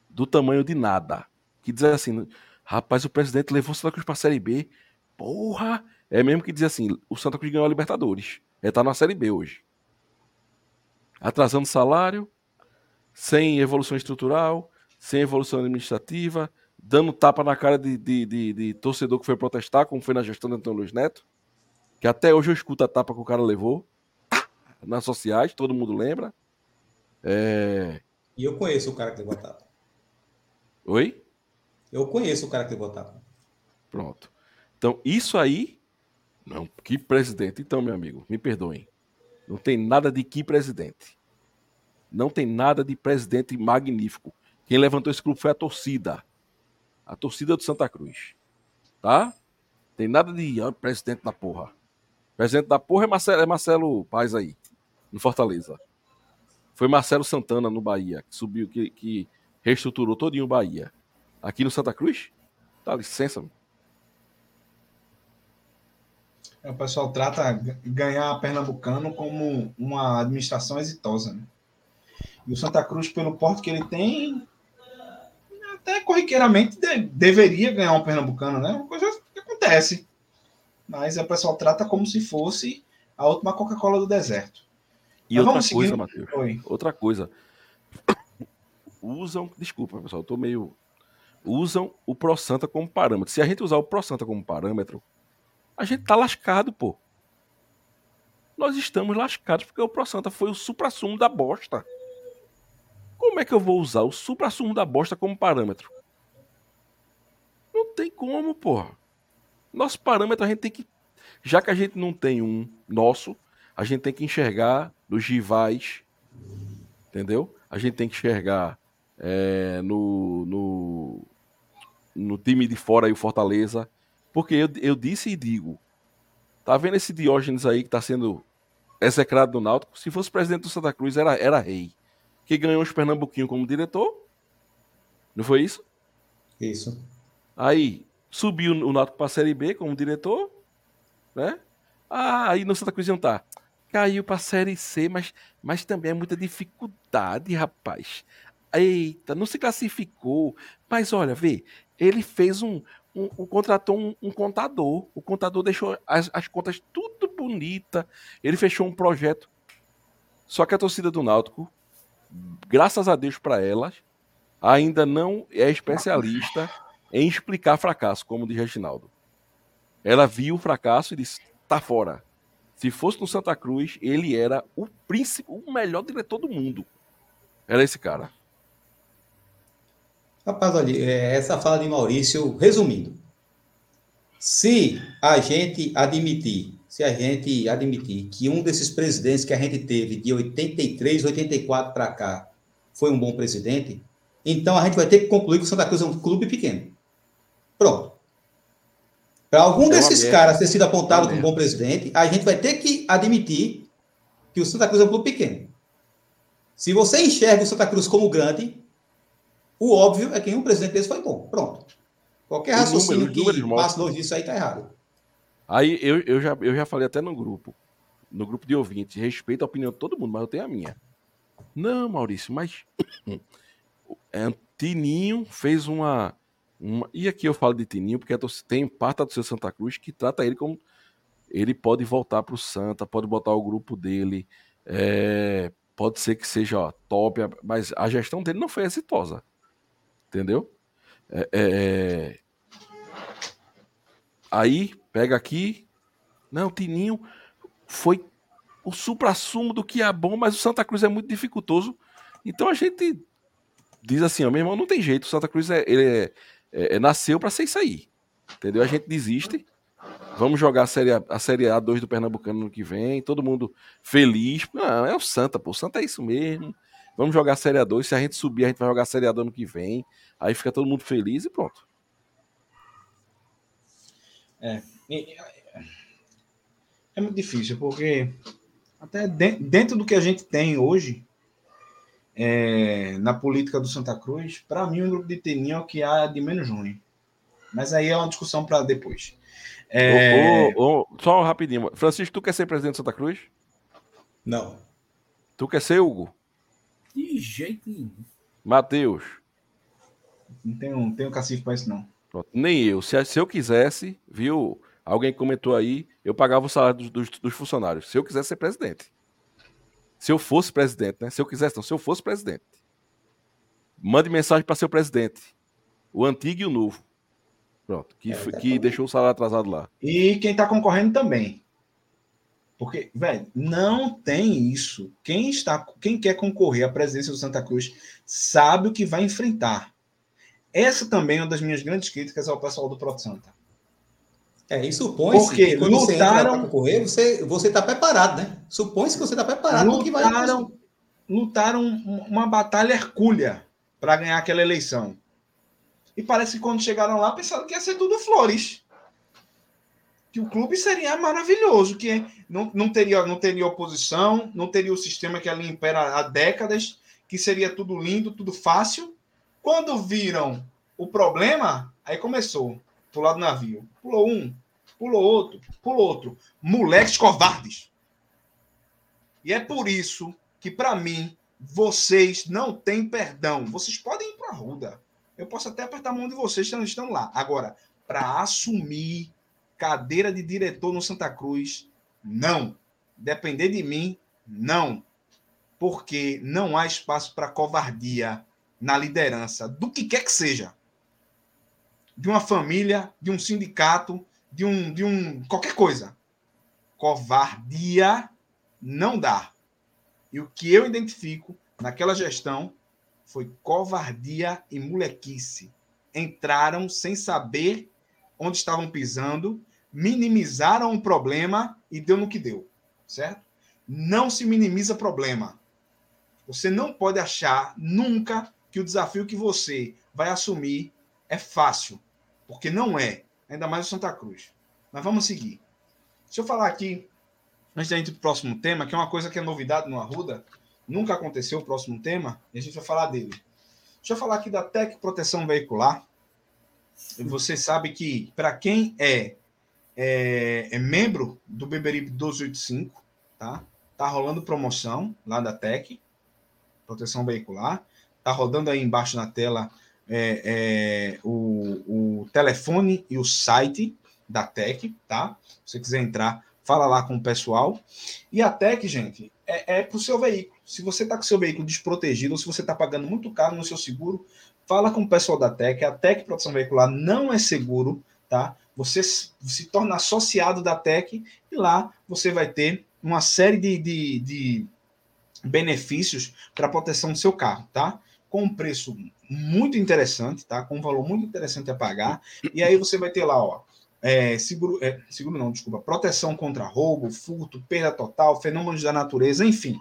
do tamanho de nada. Que diz assim, rapaz, o presidente levou o Santa Cruz para a Série B. Porra! É mesmo que diz assim, o Santa Cruz ganhou a Libertadores. Ele tá na Série B hoje. Atrasando salário, sem evolução estrutural, sem evolução administrativa, dando tapa na cara de, de, de, de, torcedor que foi protestar, como foi na gestão do Antônio Luiz Neto, que até hoje eu escuto a tapa que o cara levou nas sociais, todo mundo lembra. É... E eu conheço o cara que levou a tapa. Oi? Eu conheço o cara que levou a tapa. Pronto. Então, isso aí. Não, que presidente. Então, meu amigo, me perdoem. Não tem nada de que presidente. Não tem nada de presidente magnífico. Quem levantou esse clube foi a torcida. A torcida do Santa Cruz. Tá? Tem nada de ah, presidente da porra. Presidente da porra é Marcelo, é Marcelo Paz aí, no Fortaleza. Foi Marcelo Santana no Bahia, que subiu, que, que reestruturou todinho o Bahia. Aqui no Santa Cruz? Dá licença, mano. É, o pessoal trata ganhar Pernambucano como uma administração exitosa. Né? E o Santa Cruz, pelo porte que ele tem, até corriqueiramente de, deveria ganhar um pernambucano, né? Uma coisa que acontece. Mas o pessoal trata como se fosse a última Coca-Cola do deserto. E Mas outra coisa, Matheus. Outra coisa. Usam, desculpa, pessoal, eu tô meio usam o Pro Santa como parâmetro. Se a gente usar o Pro Santa como parâmetro, a gente tá lascado, pô. Nós estamos lascados porque o Pro Santa foi o supra-sumo da bosta. Como é que eu vou usar o supra-sumo da bosta como parâmetro? Não tem como, porra. Nosso parâmetro a gente tem que. Já que a gente não tem um nosso, a gente tem que enxergar nos rivais, entendeu? A gente tem que enxergar é, no, no, no time de fora e o Fortaleza. Porque eu, eu disse e digo, tá vendo esse Diógenes aí que tá sendo execrado do Náutico? Se fosse presidente do Santa Cruz, era, era rei. Que ganhou os Pernambuquinhos como diretor. Não foi isso? Isso. Aí subiu o Náutico para a Série B como diretor, né? Ah, aí no Santa Cruz não tá. Caiu para a Série C, mas, mas também é muita dificuldade, rapaz. Eita, não se classificou. Mas olha, vê, ele fez um. um, um contratou um, um, contador. O contador deixou as, as contas tudo bonita. Ele fechou um projeto. Só que a torcida do Náutico, graças a Deus para elas, ainda não é especialista em explicar fracasso, como diz Reginaldo. Ela viu o fracasso e disse: tá fora. Se fosse no Santa Cruz, ele era o príncipe, o melhor diretor do mundo. Era esse cara. Rapaz, olha, é, essa fala de Maurício, resumindo, se a gente admitir, se a gente admitir que um desses presidentes que a gente teve de 83, 84 para cá foi um bom presidente, então a gente vai ter que concluir que o Santa Cruz é um clube pequeno. Pronto. Para algum é desses caras ter sido apontado como bom presidente, a gente vai ter que admitir que o Santa Cruz é um clube pequeno. Se você enxerga o Santa Cruz como grande, o óbvio é que um presidente desse foi bom. Pronto. Qualquer raciocínio número, que passa longe disso aí está errado. Aí eu, eu, já, eu já falei até no grupo, no grupo de ouvintes, respeito a opinião de todo mundo, mas eu tenho a minha. Não, Maurício, mas (coughs) é, Tininho fez uma uma, e aqui eu falo de Tininho porque tem parte do seu Santa Cruz que trata ele como. Ele pode voltar para o Santa, pode botar o grupo dele, é, pode ser que seja ó, top, mas a gestão dele não foi exitosa. Entendeu? É, é, é. aí, pega aqui. Não, Tininho foi o supra-sumo do que é bom, mas o Santa Cruz é muito dificultoso. Então a gente diz assim, ó, meu irmão, não tem jeito, o Santa Cruz é, ele é, é, é, nasceu para ser isso aí. Entendeu? A gente desiste. Vamos jogar a Série, a, a série A2 do Pernambucano no que vem. Todo mundo feliz. Não, é o Santa, pô. O Santa é isso mesmo. Vamos jogar a Série A2. Se a gente subir, a gente vai jogar a Série A2 no que vem. Aí fica todo mundo feliz e pronto. É. É muito difícil, porque até dentro do que a gente tem hoje, é, na política do Santa Cruz, para mim, o grupo de Teninho é o que há de menos ruim. Mas aí é uma discussão para depois. É... só rapidinho. Francisco, tu quer ser presidente do Santa Cruz? Não. Tu quer ser, Hugo? De jeito nenhum. Matheus? Não tenho, não tenho cacife para isso, não. Pronto. Nem eu. Se, se eu quisesse, viu? Alguém comentou aí, eu pagava o salário dos, dos, dos funcionários. Se eu quisesse ser presidente. Se eu fosse presidente, né? Se eu quisesse, não, se eu fosse presidente. Mande mensagem para seu presidente. O antigo e o novo. Pronto. Que, é, que deixou o salário atrasado lá. E quem está concorrendo também. Porque, velho, não tem isso. Quem está, quem quer concorrer à presidência do Santa Cruz sabe o que vai enfrentar. Essa também é uma das minhas grandes críticas ao pessoal do Proto Santa. É, e supõe-se que quando lutaram, você entra para concorrer, você você está preparado, né? Supõe-se que você está preparado lutaram, que vai lutaram uma batalha hercúlea para ganhar aquela eleição. E parece que quando chegaram lá pensaram que ia ser tudo flores. Que o clube seria maravilhoso, que não, não, teria, não teria oposição, não teria o sistema que ali impera há décadas, que seria tudo lindo, tudo fácil. Quando viram o problema, aí começou. Pular do navio. Pulou um, pulou outro, pulou outro. Moleques covardes. E é por isso que, para mim, vocês não têm perdão. Vocês podem ir para a Ruda. Eu posso até apertar a mão de vocês que não estão lá. Agora, para assumir cadeira de diretor no Santa Cruz, não. Depender de mim, não. Porque não há espaço para covardia na liderança, do que quer que seja. De uma família, de um sindicato, de um, de um qualquer coisa. Covardia não dá. E o que eu identifico naquela gestão foi covardia e molequice. Entraram sem saber onde estavam pisando, minimizaram o problema e deu no que deu, certo? não se minimiza problema. Você não pode achar nunca que o desafio que você vai assumir é fácil, porque não é, ainda mais o Santa Cruz. Mas vamos seguir. Deixa eu falar aqui, antes da gente para o próximo tema, que é uma coisa que é novidade no Arruda, nunca aconteceu o próximo tema, e a gente vai falar dele. Deixa eu falar aqui da Tec Proteção Veicular. Você sabe que, para quem é, é, é, membro do Beberibe 1285, tá? Tá rolando promoção lá da Tec, Proteção Veicular. Tá rodando aí embaixo na tela é, é, o, o telefone e o site da Tec, tá? Se você quiser entrar, fala lá com o pessoal. E a Tec, gente, é, é para o seu veículo. Se você está com seu veículo desprotegido, ou se você está pagando muito caro no seu seguro, fala com o pessoal da Tec. A Tec Proteção Veicular não é seguro, tá? Você se torna associado da Tec e lá você vai ter uma série de, de, de benefícios para a proteção do seu carro, tá? Com um preço muito interessante, tá? Com um valor muito interessante a pagar. E aí você vai ter lá, ó, é, seguro, é, seguro não, desculpa, proteção contra roubo, furto, perda total, fenômenos da natureza, enfim.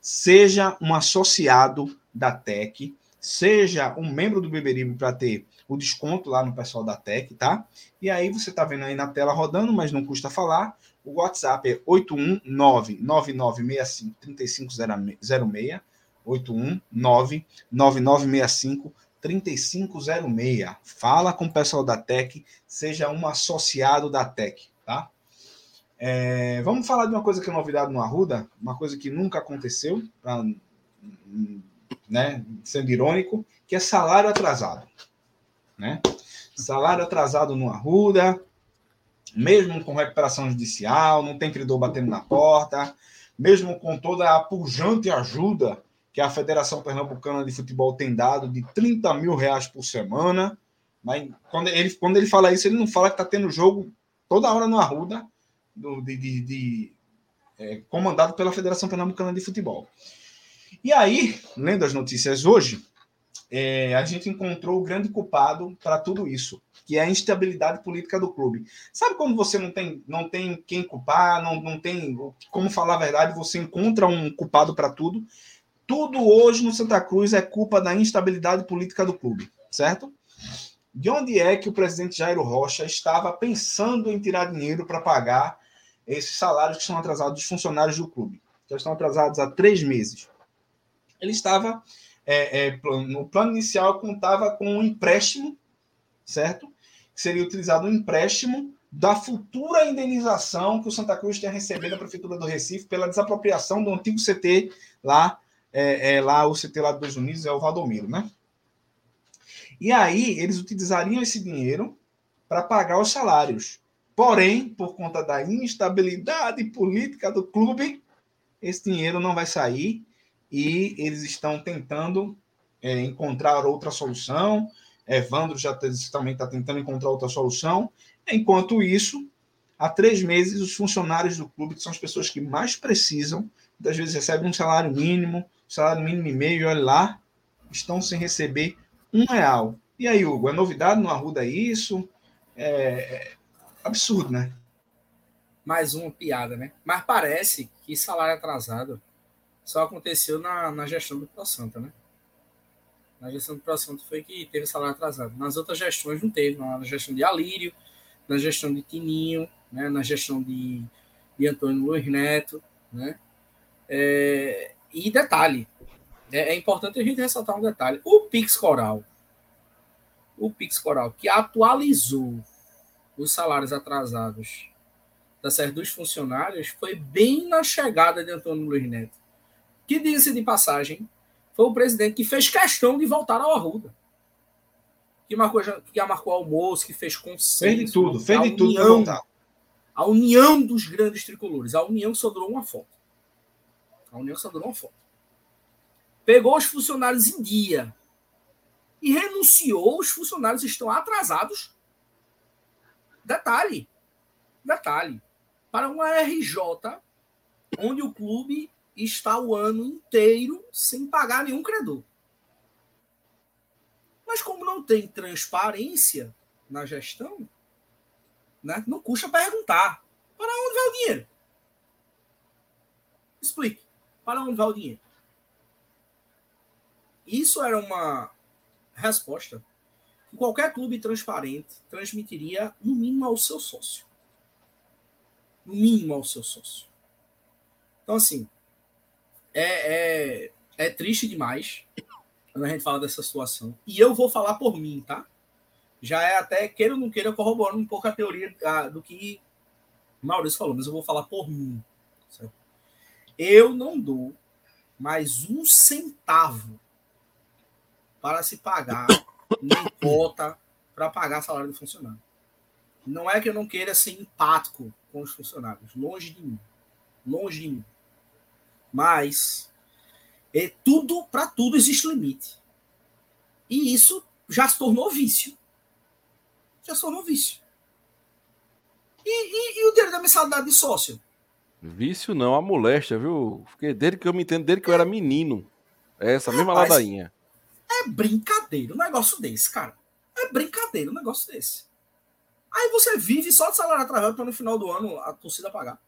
Seja um associado da TEC, seja um membro do Beberibe para ter o desconto lá no pessoal da TEC, tá? E aí você tá vendo aí na tela rodando, mas não custa falar. O WhatsApp é 819-9965-3506, 819-9965 3506. Fala com o pessoal da Tec, seja um associado da Tec, tá? É, vamos falar de uma coisa que é novidade no Arruda, uma coisa que nunca aconteceu, pra, né, sendo irônico, que é salário atrasado. Né? Salário atrasado no Arruda, mesmo com recuperação judicial, não tem credor batendo na porta, mesmo com toda a pujante ajuda que a Federação Pernambucana de Futebol tem dado de 30 mil reais por semana. Mas quando ele, quando ele fala isso, ele não fala que está tendo jogo toda hora no Arruda, do, de, de, de é, comandado pela Federação Pernambucana de Futebol. E aí, lendo as notícias hoje, é, a gente encontrou o grande culpado para tudo isso, que é a instabilidade política do clube. Sabe quando você não tem, não tem quem culpar, não, não tem como falar a verdade, você encontra um culpado para tudo? Tudo hoje no Santa Cruz é culpa da instabilidade política do clube, certo? De onde é que o presidente Jairo Rocha estava pensando em tirar dinheiro para pagar esses salários que estão atrasados dos funcionários do clube? Já estão atrasados há três meses. Ele estava. É, é, no plano inicial, contava com um empréstimo, certo? Que seria utilizado um empréstimo da futura indenização que o Santa Cruz tinha recebido da Prefeitura do Recife pela desapropriação do antigo CT lá é, é, lá o CT lá dos Unidos é o Valdomiro, né? E aí eles utilizariam esse dinheiro para pagar os salários. Porém, por conta da instabilidade política do clube, esse dinheiro não vai sair e eles estão tentando é, encontrar outra solução. Evandro já tá, também está tentando encontrar outra solução. Enquanto isso, há três meses, os funcionários do clube, que são as pessoas que mais precisam, muitas vezes recebem um salário mínimo, salário mínimo e meio, olha lá, estão sem receber um real. E aí, Hugo, é novidade no Arruda isso? É, é absurdo, né? Mais uma piada, né? Mas parece que salário atrasado só aconteceu na, na gestão do Pro Santa, né? Na gestão do Pro Santa foi que teve salário atrasado. Nas outras gestões não teve, na gestão de Alírio, na gestão de Tininho, né? na gestão de, de Antônio Luiz Neto, né? É, e detalhe, é, é, importante a gente ressaltar um detalhe. O Pix Coral, o Pix Coral, que atualizou os salários atrasados da série dos funcionários, foi bem na chegada de Antônio Luiz Neto. Que diz-se de passagem, foi o presidente que fez questão de voltar ao Arruda. Que marcou, que marcou almoço, que fez consenso. Fez de tudo, fez de união, tudo. A união dos grandes tricolores. A união só durou uma foto. União só uma foto. Pegou os funcionários em dia e renunciou. Os funcionários estão atrasados. Detalhe, detalhe, para uma RJ onde o clube está o ano inteiro sem pagar nenhum credor. Mas como não tem transparência na gestão, né, não custa perguntar para onde vai o dinheiro. Explique. Para onde vai o dinheiro? Isso era uma resposta que qualquer clube transparente transmitiria, no mínimo, ao seu sócio. No mínimo ao seu sócio. Então, assim, é, é, é triste demais quando a gente fala dessa situação. E eu vou falar por mim, tá? Já é até, queira ou não queira, corroborando um pouco a teoria do que Maurício falou, mas eu vou falar por mim. Certo? Eu não dou mais um centavo para se pagar nem (coughs) cota para pagar salário do funcionário. Não é que eu não queira ser empático com os funcionários, longe de mim, longe de mim. Mas é tudo para tudo existe limite. E isso já se tornou vício. Já se tornou vício. E, e, e o dinheiro da mensalidade de sócio? Vício não, a moléstia, viu? Porque desde que eu me entendo, desde que eu era menino. É essa mesma Rapaz, ladainha. É brincadeira um negócio desse, cara. É brincadeira um negócio desse. Aí você vive só de salário atrasado para no final do ano a torcida pagar.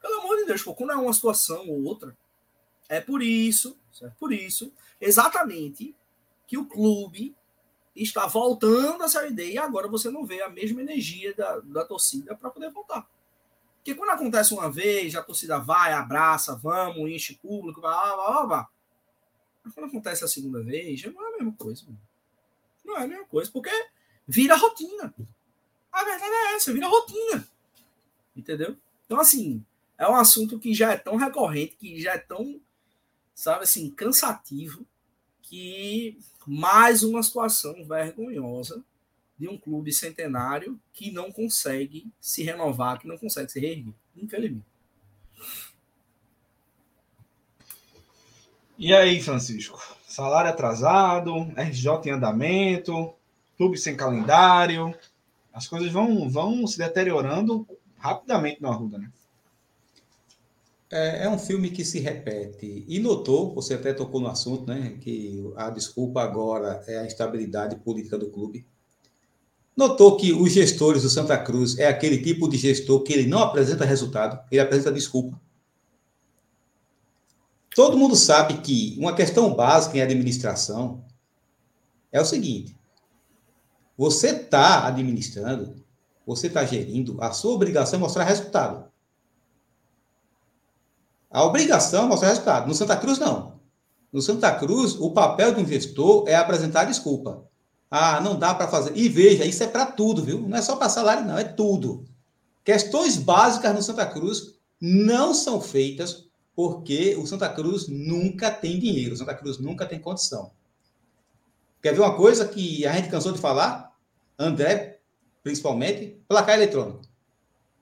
Pelo amor de Deus, pô, quando é uma situação ou outra, é por isso, certo? por isso, exatamente, que o clube está voltando a Série D e agora você não vê a mesma energia da, da torcida para poder voltar. Porque quando acontece uma vez, a torcida vai, abraça, vamos, enche público, blá, blá, blá, blá. Mas quando acontece a segunda vez, já não é a mesma coisa. Mano. Não é a mesma coisa, porque vira rotina. A verdade é essa, vira rotina. Entendeu? Então, assim, é um assunto que já é tão recorrente, que já é tão, sabe assim, cansativo, que mais uma situação vergonhosa de um clube centenário que não consegue se renovar, que não consegue se reerguer, infelizmente. E aí, Francisco? Salário atrasado, RJ em andamento, clube sem calendário. As coisas vão, vão se deteriorando rapidamente no Arruda, né? É, é, um filme que se repete. E notou, você até tocou no assunto, né? Que a desculpa agora é a instabilidade política do clube. Notou que os gestores do Santa Cruz é aquele tipo de gestor que ele não apresenta resultado, ele apresenta desculpa. Todo mundo sabe que uma questão básica em administração é o seguinte: você está administrando, você está gerindo, a sua obrigação é mostrar resultado. A obrigação é mostrar resultado. No Santa Cruz, não. No Santa Cruz, o papel um gestor é apresentar desculpa. Ah, não dá para fazer. E veja, isso é para tudo, viu? Não é só para salário, não, é tudo. Questões básicas no Santa Cruz não são feitas porque o Santa Cruz nunca tem dinheiro, o Santa Cruz nunca tem condição. Quer ver uma coisa que a gente cansou de falar? André, principalmente, placar eletrônico.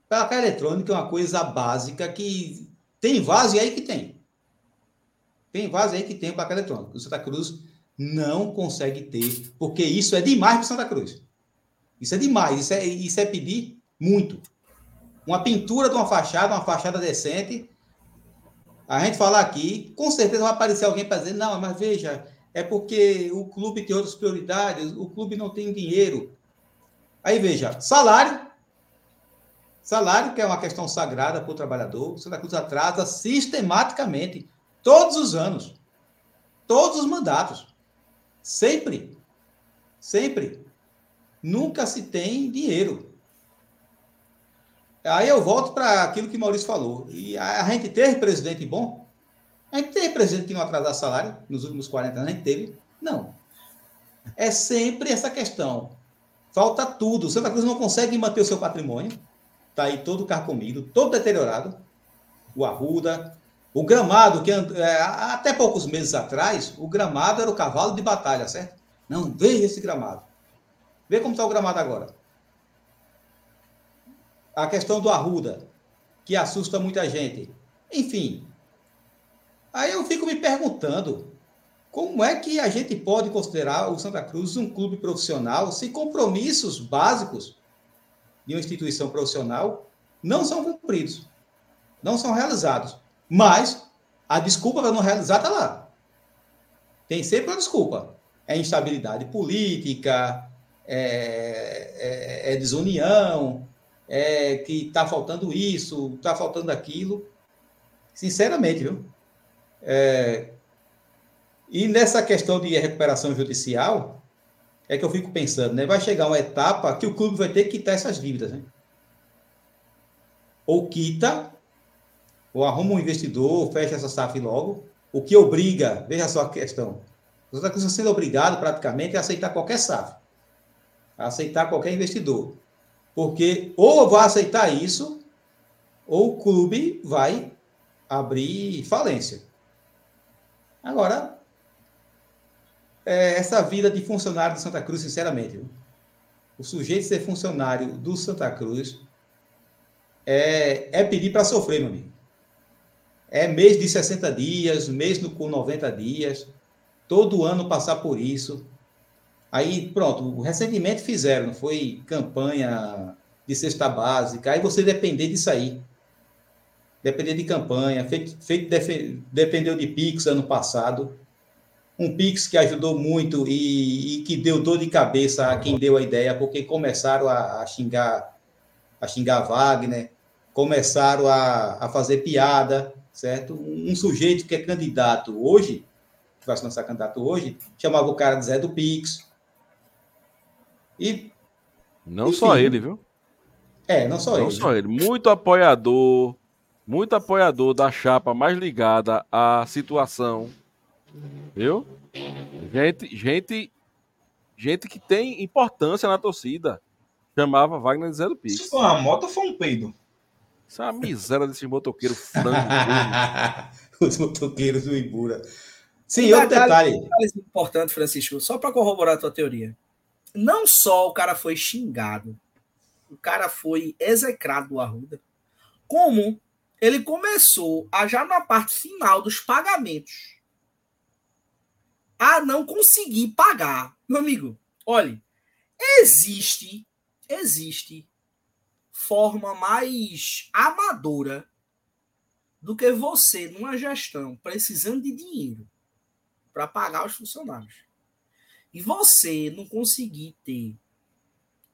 Placar eletrônico é uma coisa básica que tem vaso aí que tem. Tem vaso aí que tem placar eletrônico. O Santa Cruz não consegue ter, porque isso é demais para Santa Cruz. Isso é demais, isso é, isso é pedir muito. Uma pintura de uma fachada, uma fachada decente. A gente falar aqui, com certeza vai aparecer alguém para dizer, não, mas veja, é porque o clube tem outras prioridades, o clube não tem dinheiro. Aí veja, salário. Salário, que é uma questão sagrada para o trabalhador, Santa Cruz atrasa sistematicamente, todos os anos, todos os mandatos. Sempre. Sempre. Nunca se tem dinheiro. Aí eu volto para aquilo que Maurício falou. E a, gente teve presidente bom? A gente teve presidente que não atrasasse salário nos últimos 40 anos? A gente teve? Não. É sempre essa questão. Falta tudo. Santa Cruz não consegue manter o seu patrimônio. Está aí todo carcomido, todo deteriorado. O Arruda, o gramado, que é, até poucos meses atrás, o gramado era o cavalo de batalha, certo? Não, veja esse gramado. Vê como está o gramado agora. A questão do Arruda, que assusta muita gente. Enfim. Aí eu fico me perguntando, como é que a gente pode considerar o Santa Cruz um clube profissional se compromissos básicos de uma instituição profissional não são cumpridos, não são realizados? Mas a desculpa para não realizar está lá. Tem sempre uma desculpa. É instabilidade política, é, é, é desunião, é que está faltando isso, está faltando aquilo. Sinceramente, viu? É... E nessa questão de recuperação judicial, é que eu fico pensando, né? Vai chegar uma etapa que o clube vai ter que quitar essas dívidas, né? Ou quita, ou arruma um investidor, fecha essa SAF logo, o que obriga, veja só a questão, Cruz está sendo obrigado praticamente a aceitar qualquer SAF, a aceitar qualquer investidor. Porque ou vai aceitar isso, ou o clube vai abrir falência. Agora, é, essa vida de funcionário do Santa Cruz, sinceramente, o sujeito ser funcionário do Santa Cruz é, é pedir para sofrer, meu amigo. É mês de 60 dias, mês no, com 90 dias, todo ano passar por isso. Aí, pronto, recentemente fizeram, foi campanha de cesta básica, aí você depender disso aí. Depender de campanha, feito, feito dependeu de Pix ano passado um Pix que ajudou muito e, e, que deu dor de cabeça a quem deu a ideia, porque começaram a, a xingar a xingar Wagner, começaram a, a fazer piada, certo? Um, sujeito que é candidato hoje, que vai se lançar candidato hoje, chamava o cara de Zé do Pix. E. Não enfim, só ele, viu? É, não só não ele. Não só ele. Muito apoiador, muito apoiador da chapa mais ligada à situação Viu? Gente, gente, gente que tem importância na torcida. Chamava Wagner de Zé do Pix. Isso foi uma moto ou foi um peido? Isso é uma miséria desse motoqueiro frango. (laughs) Os motoqueiros do Ibura. Sim, outro detalhe. detalhe. importante, Francisco, só para corroborar a tua teoria. Não só o cara foi xingado, o cara foi execrado do Arruda, como ele começou a já na parte final dos pagamentos a não conseguir pagar. Meu amigo, olhe, existe, existe forma mais amadora do que você, numa gestão, precisando de dinheiro para pagar os funcionários. E você não conseguir ter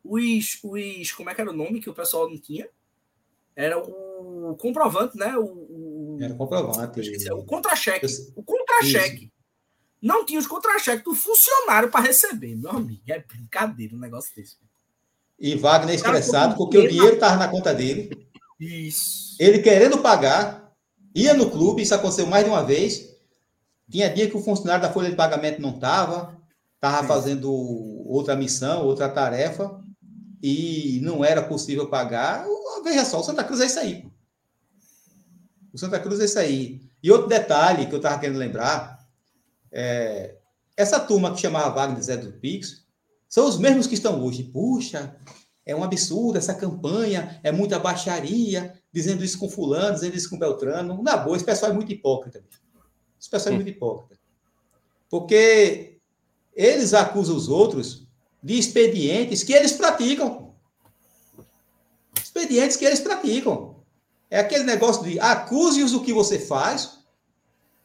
os, os. Como é que era o nome que o pessoal não tinha? Era o comprovante, né? O, o era o comprovante. o contra-cheque. O contra-cheque não tinha os contra-cheques do funcionário para receber. Meu amigo, é brincadeira um negócio desse. E Wagner estressado porque o dinheiro estava na conta dele. Isso. Ele querendo pagar, ia no clube, isso aconteceu mais de uma vez. Tinha dia que o funcionário da folha de pagamento não estava, estava fazendo outra missão, outra tarefa, e não era possível pagar. Veja só, o Santa Cruz é isso aí. O Santa Cruz é isso aí. E outro detalhe que eu estava querendo lembrar, é, essa turma que chamava Wagner Zé do Pix são os mesmos que estão hoje. Puxa, é um absurdo essa campanha, é muita baixaria, dizendo isso com fulano, dizendo isso com Beltrano. Na boa, esse pessoal é muito hipócrita. Esse pessoal é muito hipócrita. Porque eles acusam os outros de expedientes que eles praticam. Expedientes que eles praticam. É aquele negócio de acuse-os do que você faz,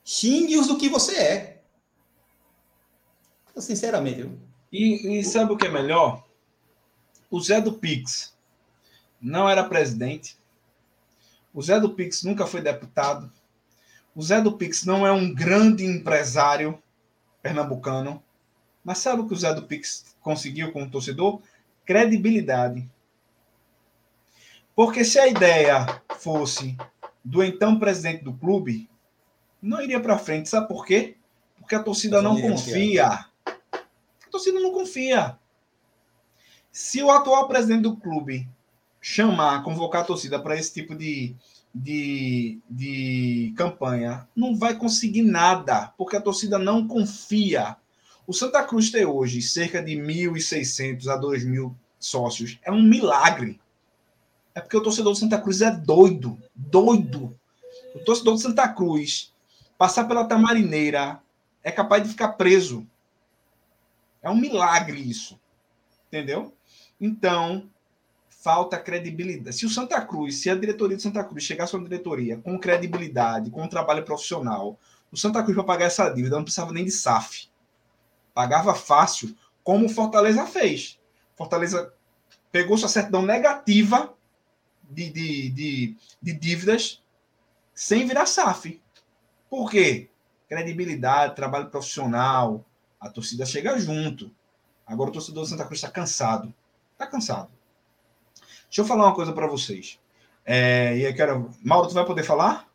xingue-os do que você é. Sinceramente. Viu? E, e sabe o que é melhor? O Zé do Pix não era presidente. O Zé do Pix nunca foi deputado. O Zé do Pix não é um grande empresário pernambucano. Mas sabe o que o Zé do Pix conseguiu com o torcedor? Credibilidade. Porque se a ideia fosse do então presidente do clube, não iria para frente. Sabe por quê? Porque a torcida não confia a torcida não confia. Se o atual presidente do clube chamar, convocar a torcida para esse tipo de, de, de campanha, não vai conseguir nada, porque a torcida não confia. O Santa Cruz tem hoje cerca de 1.600 a 2.000 sócios. É um milagre. É porque o torcedor do Santa Cruz é doido, doido. O torcedor do Santa Cruz passar pela Tamarineira é capaz de ficar preso. É um milagre isso. Entendeu? Então, falta credibilidade. Se o Santa Cruz, se a diretoria de Santa Cruz chegasse a uma diretoria com credibilidade, com um trabalho profissional, o Santa Cruz para pagar essa dívida não precisava nem de SAF. Pagava fácil, como Fortaleza fez. Fortaleza pegou sua certidão negativa de, de, de, de dívidas, sem virar SAF. Por quê? Credibilidade, trabalho profissional, a torcida chega junto. Agora o torcedor do Santa Cruz está cansado. Está cansado. Deixa eu falar uma coisa para vocês. É, e eu quero. Mauro, tu vai poder falar?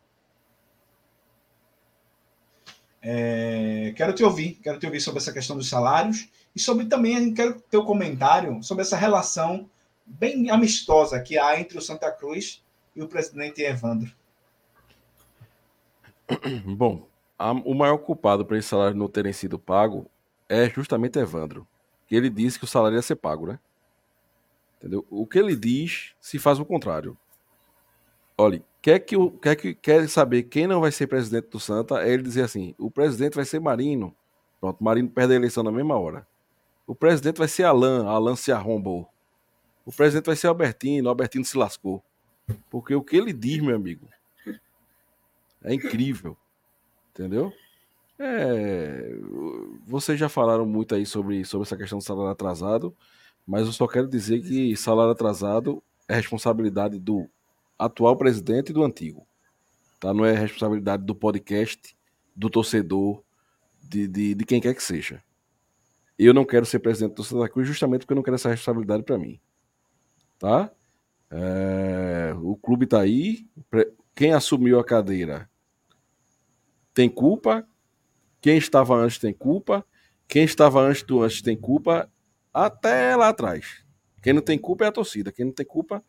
É, quero te ouvir, quero te ouvir sobre essa questão dos salários e sobre também quero teu comentário sobre essa relação bem amistosa que há entre o Santa Cruz e o presidente Evandro. Bom, a, o maior culpado para esse salário não terem sido pago é justamente Evandro. Que ele disse que o salário ia ser pago, né? Entendeu? O que ele diz se faz o contrário. Olha, quer que o quer que quer saber quem não vai ser presidente do Santa, é ele dizer assim: o presidente vai ser Marino. Pronto, Marino perde a eleição na mesma hora. O presidente vai ser Alan, Alan se arrombou. O presidente vai ser Albertino, Albertino se lascou. Porque o que ele diz, meu amigo, é incrível. Entendeu? É, vocês já falaram muito aí sobre, sobre essa questão do salário atrasado, mas eu só quero dizer que salário atrasado é responsabilidade do atual presidente e do antigo. Tá? Não é responsabilidade do podcast, do torcedor, de, de, de quem quer que seja. Eu não quero ser presidente do Santa Cruz justamente porque eu não quero essa responsabilidade para mim. Tá? É, o clube está aí. Quem assumiu a cadeira tem culpa. Quem estava antes tem culpa. Quem estava antes do antes tem culpa. Até lá atrás. Quem não tem culpa é a torcida. Quem não tem culpa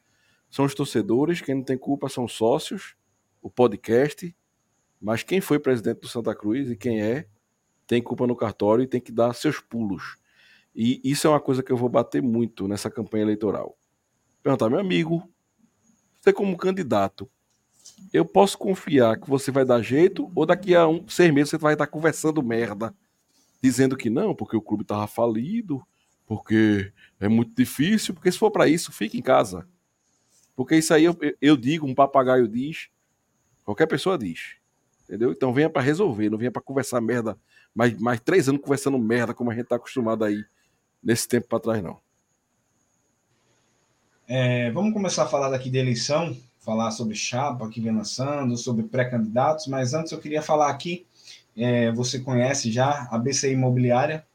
são os torcedores. Quem não tem culpa são os sócios. O podcast. Mas quem foi presidente do Santa Cruz e quem é, tem culpa no cartório e tem que dar seus pulos. E isso é uma coisa que eu vou bater muito nessa campanha eleitoral. Perguntar, meu amigo, você como candidato, eu posso confiar que você vai dar jeito ou daqui a um, seis meses você vai estar conversando merda, dizendo que não, porque o clube estava falido, porque é muito difícil, porque se for para isso, fique em casa. Porque isso aí eu, eu digo, um papagaio diz, qualquer pessoa diz. Entendeu? Então venha para resolver, não venha para conversar merda. Mais, mais três anos conversando merda, como a gente está acostumado aí nesse tempo para trás, não. É, vamos começar a falar daqui de eleição falar sobre chapa que vem lançando, sobre pré-candidatos, mas antes eu queria falar aqui, é, você conhece já a BCI Imobiliária,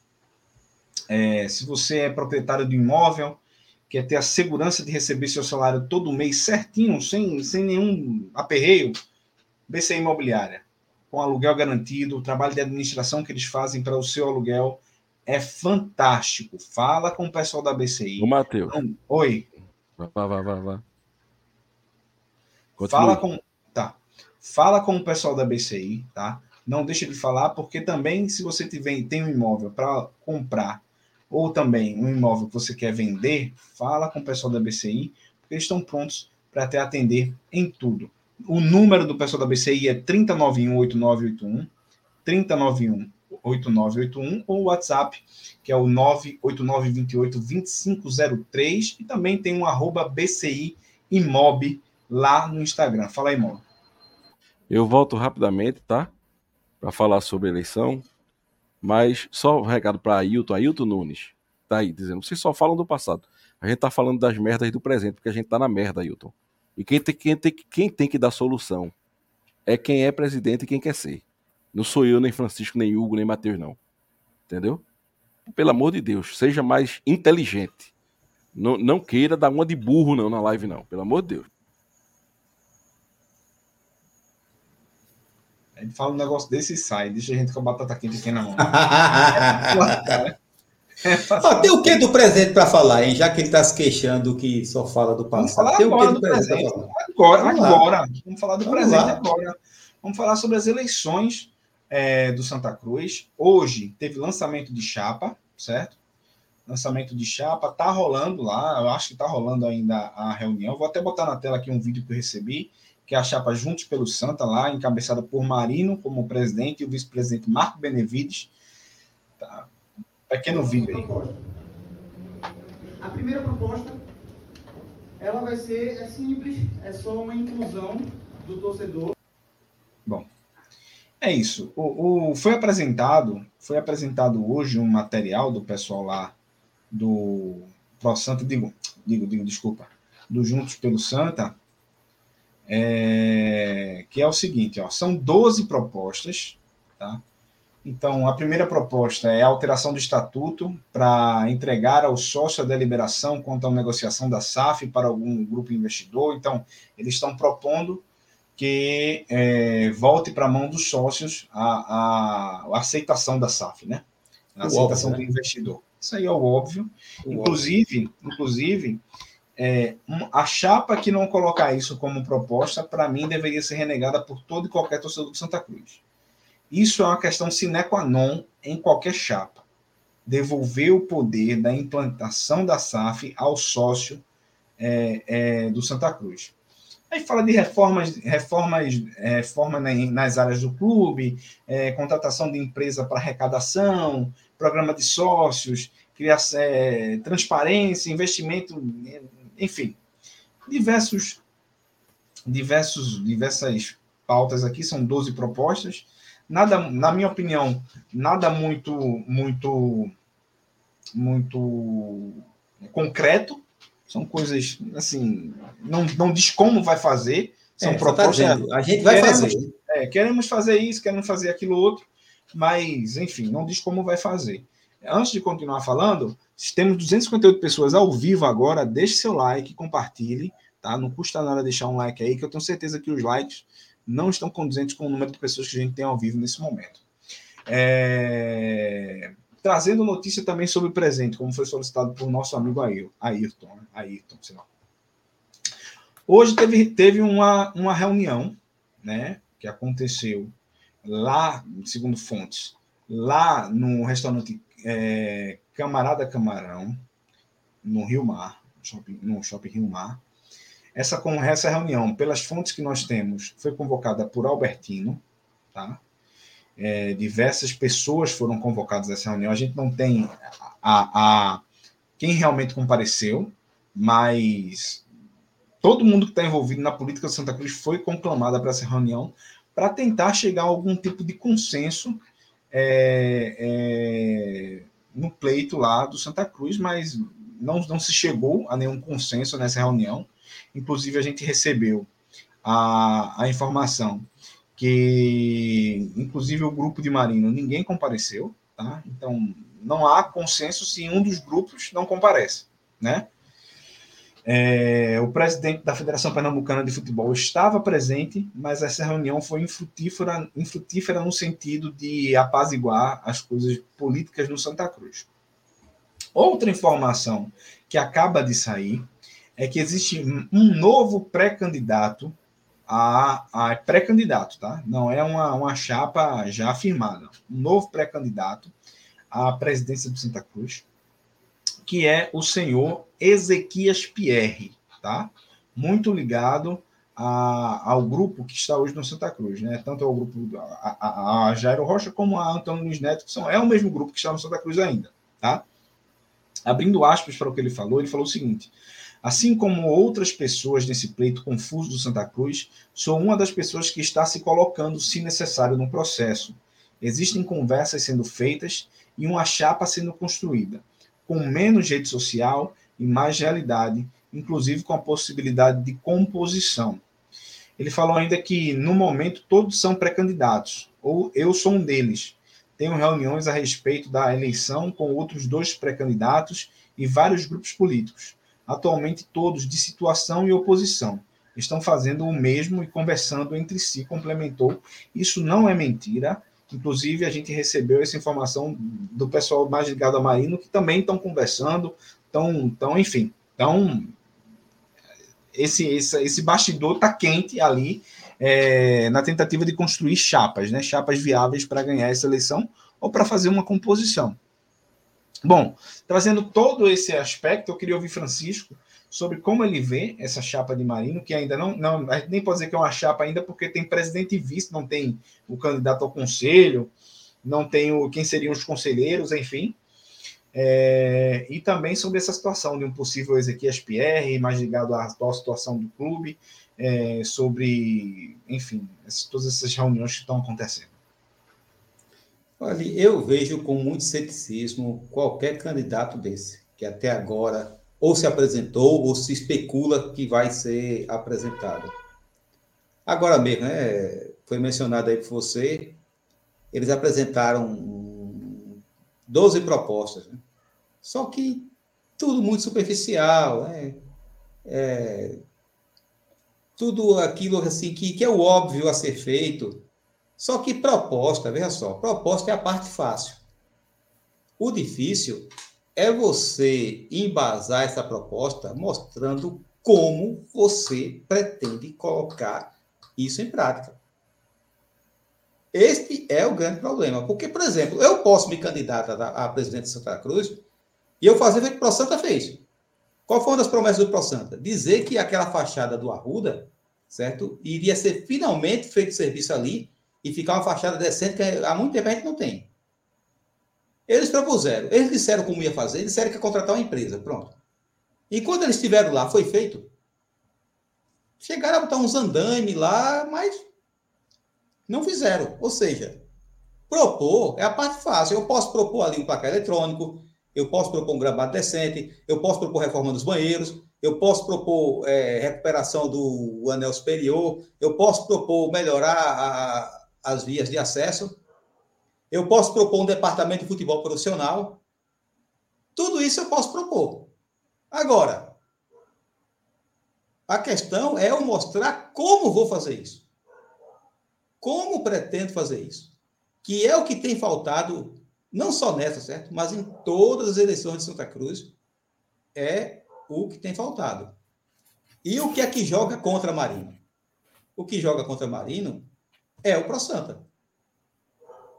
é, se você é proprietário de imóvel, quer ter a segurança de receber seu salário todo mês certinho, sem, sem nenhum aperreio, BCI Imobiliária, com aluguel garantido, o trabalho de administração que eles fazem para o seu aluguel é fantástico. Fala com o pessoal da BCI. O Matheus. Oi. Vá, vá, vá, vá. Fala com, tá. Fala com o pessoal da BCI, tá? Não deixa de falar, porque também, se você tiver, tem um imóvel para comprar, ou também um imóvel que você quer vender, fala com o pessoal da BCI, porque eles estão prontos para te atender em tudo. O número do pessoal da BCI é 3091-8981, 3091-8981, ou o WhatsApp, que é o 98928-2503, e também tem um arroba BCI Imob lá no Instagram. Fala aí, Mó. Eu volto rapidamente, tá? Para falar sobre eleição. Mas só um recado para Ailton, Ailton Nunes. Tá aí dizendo, vocês só falam do passado. A gente tá falando das merdas do presente, porque a gente tá na merda, Ailton. E quem tem, quem, tem, quem tem que dar solução é quem é presidente e quem quer ser. Não sou eu, nem Francisco, nem Hugo, nem Matheus, não. Entendeu? Pelo amor de Deus, seja mais inteligente. Não, não queira dar uma de burro, não, na live, não. Pelo amor de Deus. Ele fala um negócio desse e sai, deixa a gente com a batata quente aqui na mão. (laughs) é, oh, tem o que do presente para falar, hein? Já que ele está se queixando que só fala do passado. Vamos falar tem agora o que do, do presente. presente agora, vamos agora. Vamos falar do Vamos presente lá. agora. Vamos falar sobre as eleições é, do Santa Cruz. Hoje teve lançamento de chapa, certo? Lançamento de chapa, tá rolando lá. Eu acho que tá rolando ainda a reunião. Vou até botar na tela aqui um vídeo que eu recebi que é a chapa Juntos pelo Santa, lá, encabeçada por Marino como presidente e o vice-presidente Marco Benevides. Tá. Pequeno vídeo aí. A primeira proposta, ela vai ser é simples, é só uma inclusão do torcedor. Bom, é isso. O, o, foi apresentado, foi apresentado hoje um material do pessoal lá do Pro Santa, digo, digo, digo, desculpa, do Juntos pelo Santa, é, que é o seguinte, ó, são 12 propostas, tá? Então, a primeira proposta é a alteração do estatuto para entregar ao sócio a deliberação quanto à negociação da SAF para algum grupo investidor. Então, eles estão propondo que é, volte para a mão dos sócios a, a, a, aceitação da SAF, né? A aceitação óbvio, do né? investidor. Isso aí é o óbvio. O inclusive, óbvio. inclusive é, a chapa que não colocar isso como proposta, para mim, deveria ser renegada por todo e qualquer torcedor do Santa Cruz. Isso é uma questão sine qua non em qualquer chapa. Devolver o poder da implantação da SAF ao sócio é, é, do Santa Cruz. Aí fala de reformas, reformas, é, reforma nas áreas do clube, é, contratação de empresa para arrecadação, programa de sócios, é, transparência, investimento, enfim, diversos, diversos, diversas pautas aqui, são 12 propostas. Nada, na minha opinião, nada muito, muito, muito concreto, são coisas, assim, não, não diz como vai fazer. São é, tá propostas. Tá a gente vai queremos, fazer. É, queremos fazer isso, queremos fazer aquilo outro, mas, enfim, não diz como vai fazer. Antes de continuar falando, temos 258 pessoas ao vivo agora. Deixe seu like, compartilhe, tá? Não custa nada deixar um like aí, que eu tenho certeza que os likes não estão condizentes com o número de pessoas que a gente tem ao vivo nesse momento. É trazendo notícia também sobre o presente, como foi solicitado por nosso amigo Ayrton. Né? Ayrton, sei lá. Hoje teve, teve uma, uma reunião, né, que aconteceu lá, segundo fontes, lá no restaurante é, Camarada Camarão, no Rio Mar, shopping, no Shopping Rio Mar. Essa, essa reunião, pelas fontes que nós temos, foi convocada por Albertino, tá? é, diversas pessoas foram convocadas a essa reunião. A gente não tem a, a quem realmente compareceu, mas todo mundo que está envolvido na política de Santa Cruz foi conclamado para essa reunião para tentar chegar a algum tipo de consenso é, é, no pleito lá do Santa Cruz, mas não, não se chegou a nenhum consenso nessa reunião. Inclusive, a gente recebeu a, a informação que inclusive o grupo de Marino ninguém compareceu, tá? Então não há consenso se um dos grupos não comparece, né? É, o presidente da Federação Pernambucana de Futebol estava presente, mas essa reunião foi infrutífera, infrutífera no sentido de apaziguar as coisas políticas no Santa Cruz. Outra informação que acaba de sair é que existe um novo pré-candidato a, a pré-candidato, tá? Não é uma, uma chapa já afirmada. Um novo pré-candidato à presidência do Santa Cruz, que é o senhor Ezequias Pierre, tá? Muito ligado a, ao grupo que está hoje no Santa Cruz, né? Tanto ao grupo a, a, a Jairo Rocha como a Antônio Luiz Neto, que são, é o mesmo grupo que está no Santa Cruz ainda, tá? Abrindo aspas para o que ele falou, ele falou o seguinte: Assim como outras pessoas nesse pleito confuso do Santa Cruz, sou uma das pessoas que está se colocando, se necessário, no processo. Existem conversas sendo feitas e uma chapa sendo construída, com menos rede social e mais realidade, inclusive com a possibilidade de composição. Ele falou ainda que, no momento, todos são pré-candidatos, ou eu sou um deles. Tenho reuniões a respeito da eleição com outros dois pré-candidatos e vários grupos políticos atualmente todos de situação e oposição. Estão fazendo o mesmo e conversando entre si, complementou. Isso não é mentira. Inclusive, a gente recebeu essa informação do pessoal mais ligado a Marino, que também estão conversando, estão, estão enfim, então esse, esse, esse bastidor está quente ali é, na tentativa de construir chapas, né? chapas viáveis para ganhar essa eleição ou para fazer uma composição. Bom, trazendo todo esse aspecto, eu queria ouvir Francisco sobre como ele vê essa chapa de Marino, que ainda não, não a gente nem pode dizer que é uma chapa ainda, porque tem presidente e vice, não tem o candidato ao conselho, não tem o, quem seriam os conselheiros, enfim. É, e também sobre essa situação de um possível Ezequias Pierre, mais ligado à atual situação do clube, é, sobre, enfim, todas essas reuniões que estão acontecendo. Olha, eu vejo com muito ceticismo qualquer candidato desse, que até agora ou se apresentou ou se especula que vai ser apresentado. Agora mesmo, né? Foi mencionado aí por você, eles apresentaram 12 propostas, né? Só que tudo muito superficial, né? É, tudo aquilo assim que, que é o óbvio a ser feito. Só que proposta, veja só, proposta é a parte fácil. O difícil é você embasar essa proposta mostrando como você pretende colocar isso em prática. Este é o grande problema. Porque, por exemplo, eu posso me candidatar a presidente de Santa Cruz e eu fazer o que o ProSanta fez. Qual foi uma das promessas do ProSanta? Dizer que aquela fachada do Arruda, certo? Iria ser finalmente feito serviço ali e ficar uma fachada decente que há muito tempo a gente não tem. Eles propuseram, eles disseram como ia fazer, disseram que ia contratar uma empresa, pronto. E quando eles estiveram lá, foi feito. Chegaram a botar uns andames lá, mas não fizeram. Ou seja, propor é a parte fácil. Eu posso propor ali um placar eletrônico, eu posso propor um gramado decente, eu posso propor reforma dos banheiros, eu posso propor é, recuperação do anel superior, eu posso propor melhorar a, as vias de acesso, eu posso propor um departamento de futebol profissional. Tudo isso eu posso propor. Agora, a questão é eu mostrar como vou fazer isso. Como pretendo fazer isso? Que é o que tem faltado não só nessa, certo? Mas em todas as eleições de Santa Cruz, é o que tem faltado. E o que é que joga contra Marino? O que joga contra Marino é o Pro Santa.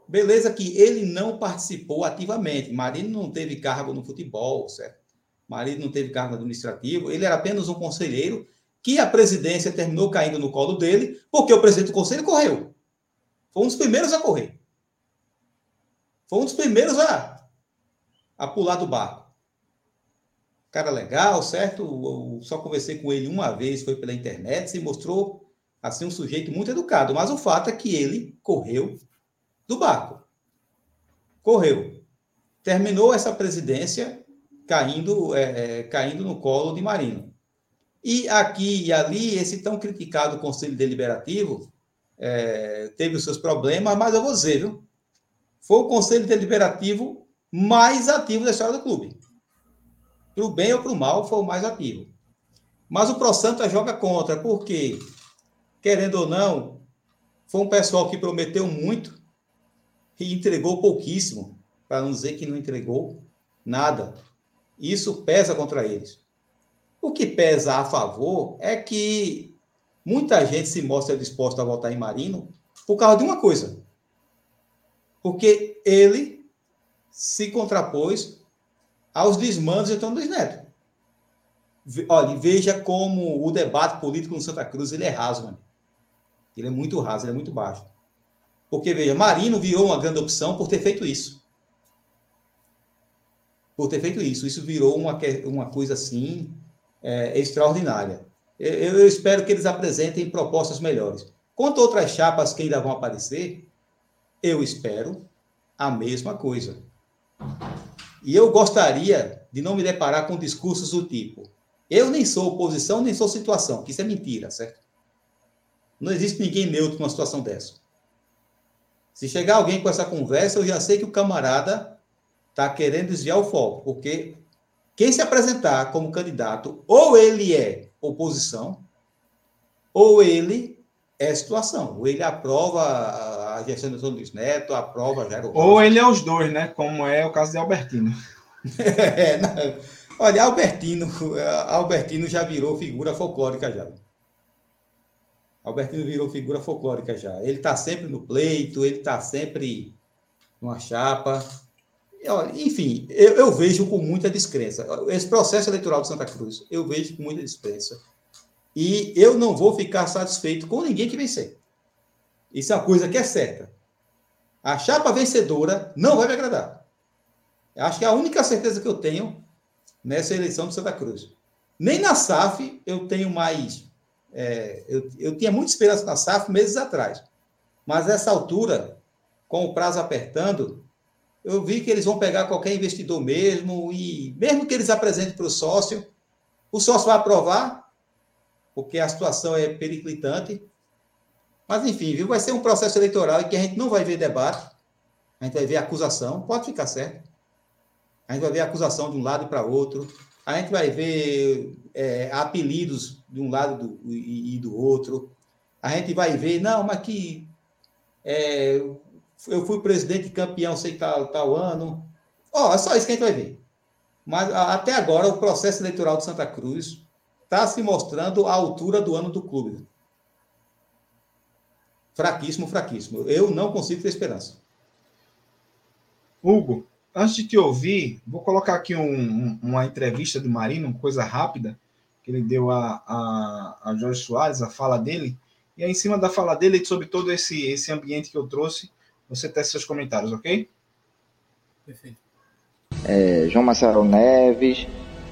Beleza que ele não participou ativamente. Marino não teve cargo no futebol, certo? Marino não teve cargo administrativo. Ele era apenas um conselheiro que a presidência terminou caindo no colo dele, porque o presidente do conselho correu. Foi um dos primeiros a correr. Foi um dos primeiros a, a pular do barco. Cara legal, certo? Eu só conversei com ele uma vez, foi pela internet, se mostrou assim um sujeito muito educado. Mas o fato é que ele correu do barco. Correu. Terminou essa presidência caindo, é, é, caindo no colo de Marino. E aqui e ali, esse tão criticado Conselho Deliberativo é, teve os seus problemas, mas eu vou dizer, viu? foi o conselho deliberativo mais ativo da história do clube. Para o bem ou para o mal, foi o mais ativo. Mas o Pro Santa joga contra, porque, querendo ou não, foi um pessoal que prometeu muito e entregou pouquíssimo, para não dizer que não entregou nada. Isso pesa contra eles. O que pesa a favor é que muita gente se mostra disposta a votar em Marino por causa de uma coisa: porque ele se contrapôs aos desmandos de Antônio Luiz Neto. Olha, veja como o debate político no Santa Cruz ele é raso, mano. Ele é muito raso, ele é muito baixo. Porque, veja, Marino virou uma grande opção por ter feito isso. Por ter feito isso. Isso virou uma, uma coisa assim é, extraordinária. Eu, espero que eles apresentem propostas melhores. Quanto a outras chapas que ainda vão aparecer, eu espero a mesma coisa. E eu gostaria de não me deparar com discursos do tipo: eu nem sou oposição, nem sou situação, que isso é mentira, certo? Não existe ninguém neutro numa situação dessa. Se chegar alguém com essa conversa, eu já sei que o camarada está querendo desviar o foco, porque quem se apresentar como candidato, ou ele é oposição, ou ele é situação. Ou ele aprova a gestão do Luiz Neto, aprova Jairo Ou ele é os dois, né? Como é o caso de Albertino. (laughs) é, Olha, Albertino, Albertino já virou figura folclórica já. Albertino virou figura folclórica já. Ele está sempre no pleito, ele está sempre numa chapa. Enfim, eu, eu, vejo com muita descrença. Esse processo eleitoral de Santa Cruz, eu vejo com muita descrença. E eu não vou ficar satisfeito com ninguém que vencer. Isso é uma coisa que é certa. A chapa vencedora não vai me agradar. Eu acho que é a única certeza que eu tenho nessa eleição de Santa Cruz. Nem na SAF eu tenho mais. É, eu, eu tinha muita esperança na SAF meses atrás. Mas nessa altura, com o prazo apertando, eu vi que eles vão pegar qualquer investidor mesmo, e mesmo que eles apresentem para o sócio, o sócio vai aprovar, porque a situação é periclitante, Mas, enfim, viu? vai ser um processo eleitoral em que a gente não vai ver debate, a gente vai ver acusação, pode ficar certo. A gente vai ver acusação de um lado para outro, a gente vai ver é, apelidos de um lado do, e, e, do outro. A gente vai ver, não, mas que é, eu fui presidente campeão, sei tal, tal ano. Ó, oh, é só isso que a gente vai ver. Mas até agora o processo eleitoral de Santa Cruz está se mostrando à altura do ano do clube. Fraquíssimo, fraquíssimo. Eu não consigo ter esperança. Hugo, antes de te ouvir, vou colocar aqui um, uma entrevista do Marino, coisa rápida, que ele deu a, a, a Jorge Soares, a fala dele. E aí, em cima da fala dele, sobre todo esse, esse ambiente que eu trouxe, você tece seus comentários, ok? Perfeito. É, João Marcelo Neves,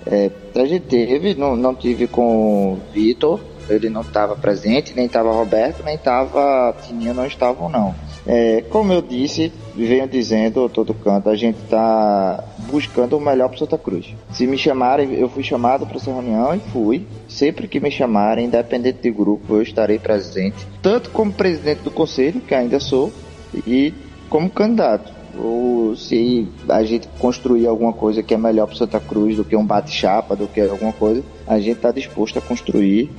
é, a gente teve, não, não tive com o Vitor, ele não estava presente, nem estava Roberto, nem estava Tininho, não estavam não. É, como eu disse, venho dizendo todo canto, a gente está buscando o melhor para Santa Cruz. Se me chamarem, eu fui chamado para essa reunião e fui. Sempre que me chamarem, independente de grupo, eu estarei presente, tanto como presidente do conselho, que ainda sou, e como candidato. Ou se a gente construir alguma coisa que é melhor para Santa Cruz do que um bate-chapa, do que alguma coisa, a gente está disposto a construir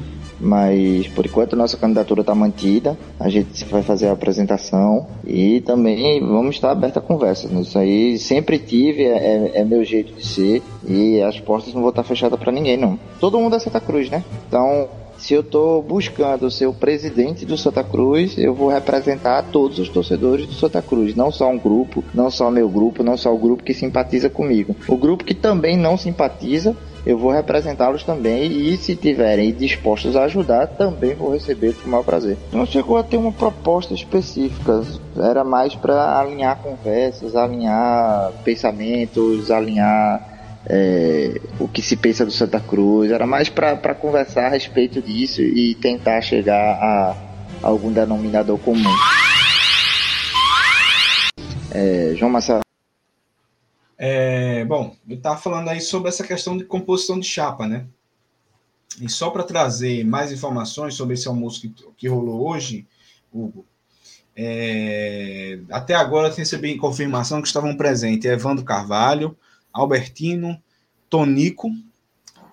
mas por enquanto nossa candidatura está mantida, a gente vai fazer a apresentação e também vamos estar aberta a conversa. Isso aí sempre tive, é, é, é meu jeito de ser e as portas não vão estar fechadas para ninguém não. Todo mundo é Santa Cruz, né? Então se eu estou buscando ser o presidente do Santa Cruz, eu vou representar todos os torcedores do Santa Cruz, não só um grupo, não só meu grupo, não só o grupo que simpatiza comigo. O grupo que também não simpatiza, eu vou representá-los também e se tiverem dispostos a ajudar, também vou receber com o maior prazer. Não chegou a ter uma proposta específica, era mais para alinhar conversas, alinhar pensamentos, alinhar é, o que se pensa do Santa Cruz, era mais para conversar a respeito disso e tentar chegar a, algum denominador comum. É, João Marcelo. É, bom, ele estava falando aí sobre essa questão de composição de chapa, né? E só para trazer mais informações sobre esse almoço que, que rolou hoje, Hugo, é, até agora eu recebi confirmação que estavam presentes Evandro Carvalho, Albertino, Tonico,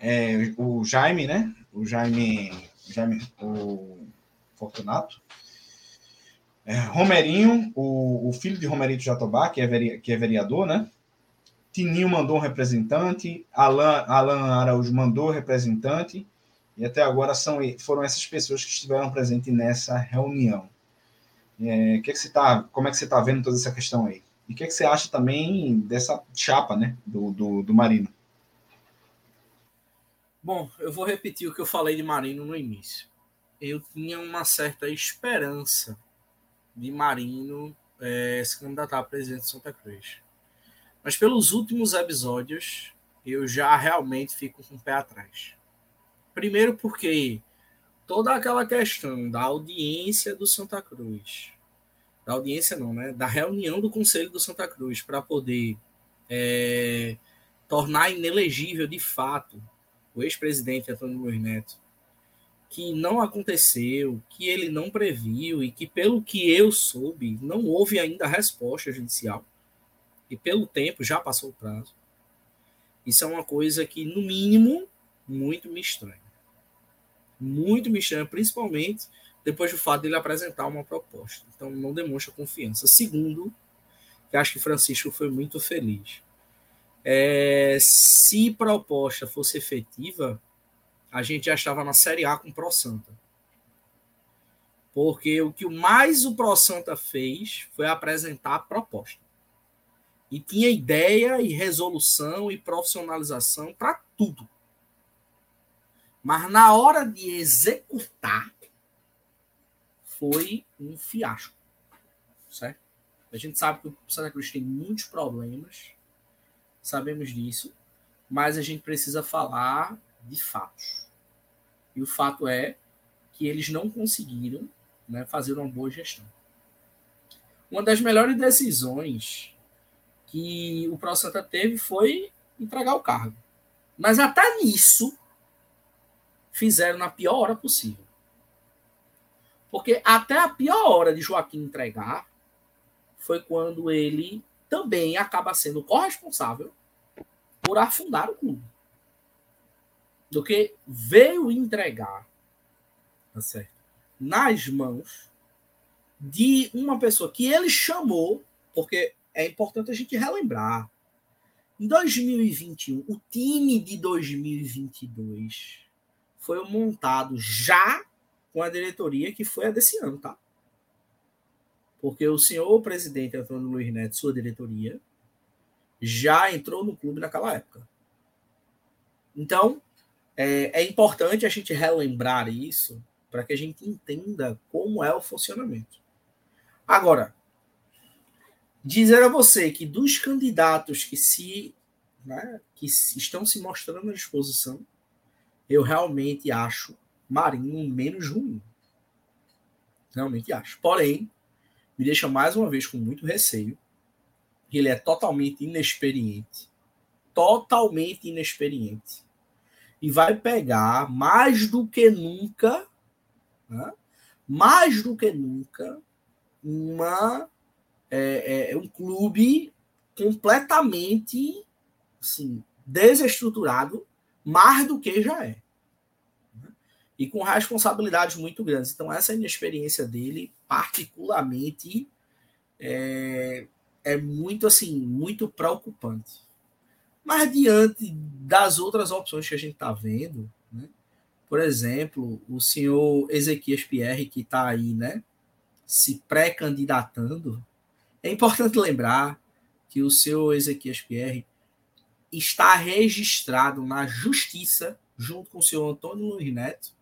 é, o Jaime, né? O Jaime, Jaime o Fortunato, é, Romerinho, o, o, filho de Romerito Jatobá, que é, que é vereador, né? Tininho mandou um representante, Alan, Alan Araújo mandou representante, e até agora são, foram essas pessoas que estiveram presentes nessa reunião. É, que, que você tá, como é que você está vendo toda essa questão aí? E o que, que você acha também dessa chapa né, do, do, do Marino? Bom, eu vou repetir o que eu falei de Marino no início. Eu tinha uma certa esperança de Marino é, se candidatar a presidente de Santa Cruz. Mas pelos últimos episódios, eu já realmente fico com o pé atrás. Primeiro porque toda aquela questão da audiência do Santa Cruz, da audiência não, né? Da reunião do Conselho do Santa Cruz para poder é, tornar inelegível de fato o ex-presidente Antônio Luiz Neto, que não aconteceu, que ele não previu e que, pelo que eu soube, não houve ainda resposta judicial e pelo tempo já passou o prazo. Isso é uma coisa que, no mínimo, muito me estranha. Muito me estranha, principalmente depois do fato dele apresentar uma proposta. Então, não demonstra confiança. Segundo, que acho que Francisco foi muito feliz. É, se proposta fosse efetiva, a gente já estava na Série A com o Pro Santa. Porque o que mais o Pro Santa fez foi apresentar a proposta. E tinha ideia e resolução e profissionalização para tudo. Mas na hora de executar, foi um fiasco. Certo? A gente sabe que o Santa Cruz tem muitos problemas, sabemos disso, mas a gente precisa falar de fatos. E o fato é que eles não conseguiram né, fazer uma boa gestão. Uma das melhores decisões que o Pro Santa teve foi entregar o cargo. Mas até nisso fizeram na pior hora possível. Porque até a pior hora de Joaquim entregar foi quando ele também acaba sendo corresponsável por afundar o clube. Do que veio entregar tá certo? nas mãos de uma pessoa que ele chamou, porque é importante a gente relembrar. Em 2021, o time de 2022 foi montado já com a diretoria que foi a desse ano, tá? Porque o senhor presidente Antônio Luiz Neto, sua diretoria, já entrou no clube naquela época. Então, é, é importante a gente relembrar isso para que a gente entenda como é o funcionamento. Agora, dizer a você que dos candidatos que se né, que estão se mostrando à disposição, eu realmente acho Marinho menos ruim. Realmente acho. Porém, me deixa mais uma vez com muito receio. Ele é totalmente inexperiente. Totalmente inexperiente. E vai pegar mais do que nunca, né, mais do que nunca, uma, é, é, um clube completamente assim, desestruturado, mais do que já é e com responsabilidades muito grandes. Então, essa inexperiência dele, particularmente, é, é muito assim, muito preocupante. Mas diante das outras opções que a gente está vendo, né? por exemplo, o senhor Ezequias Pierre, que está aí, né, se pré-candidatando, é importante lembrar que o senhor Ezequias Pierre está registrado na justiça, junto com o senhor Antônio Luiz Neto,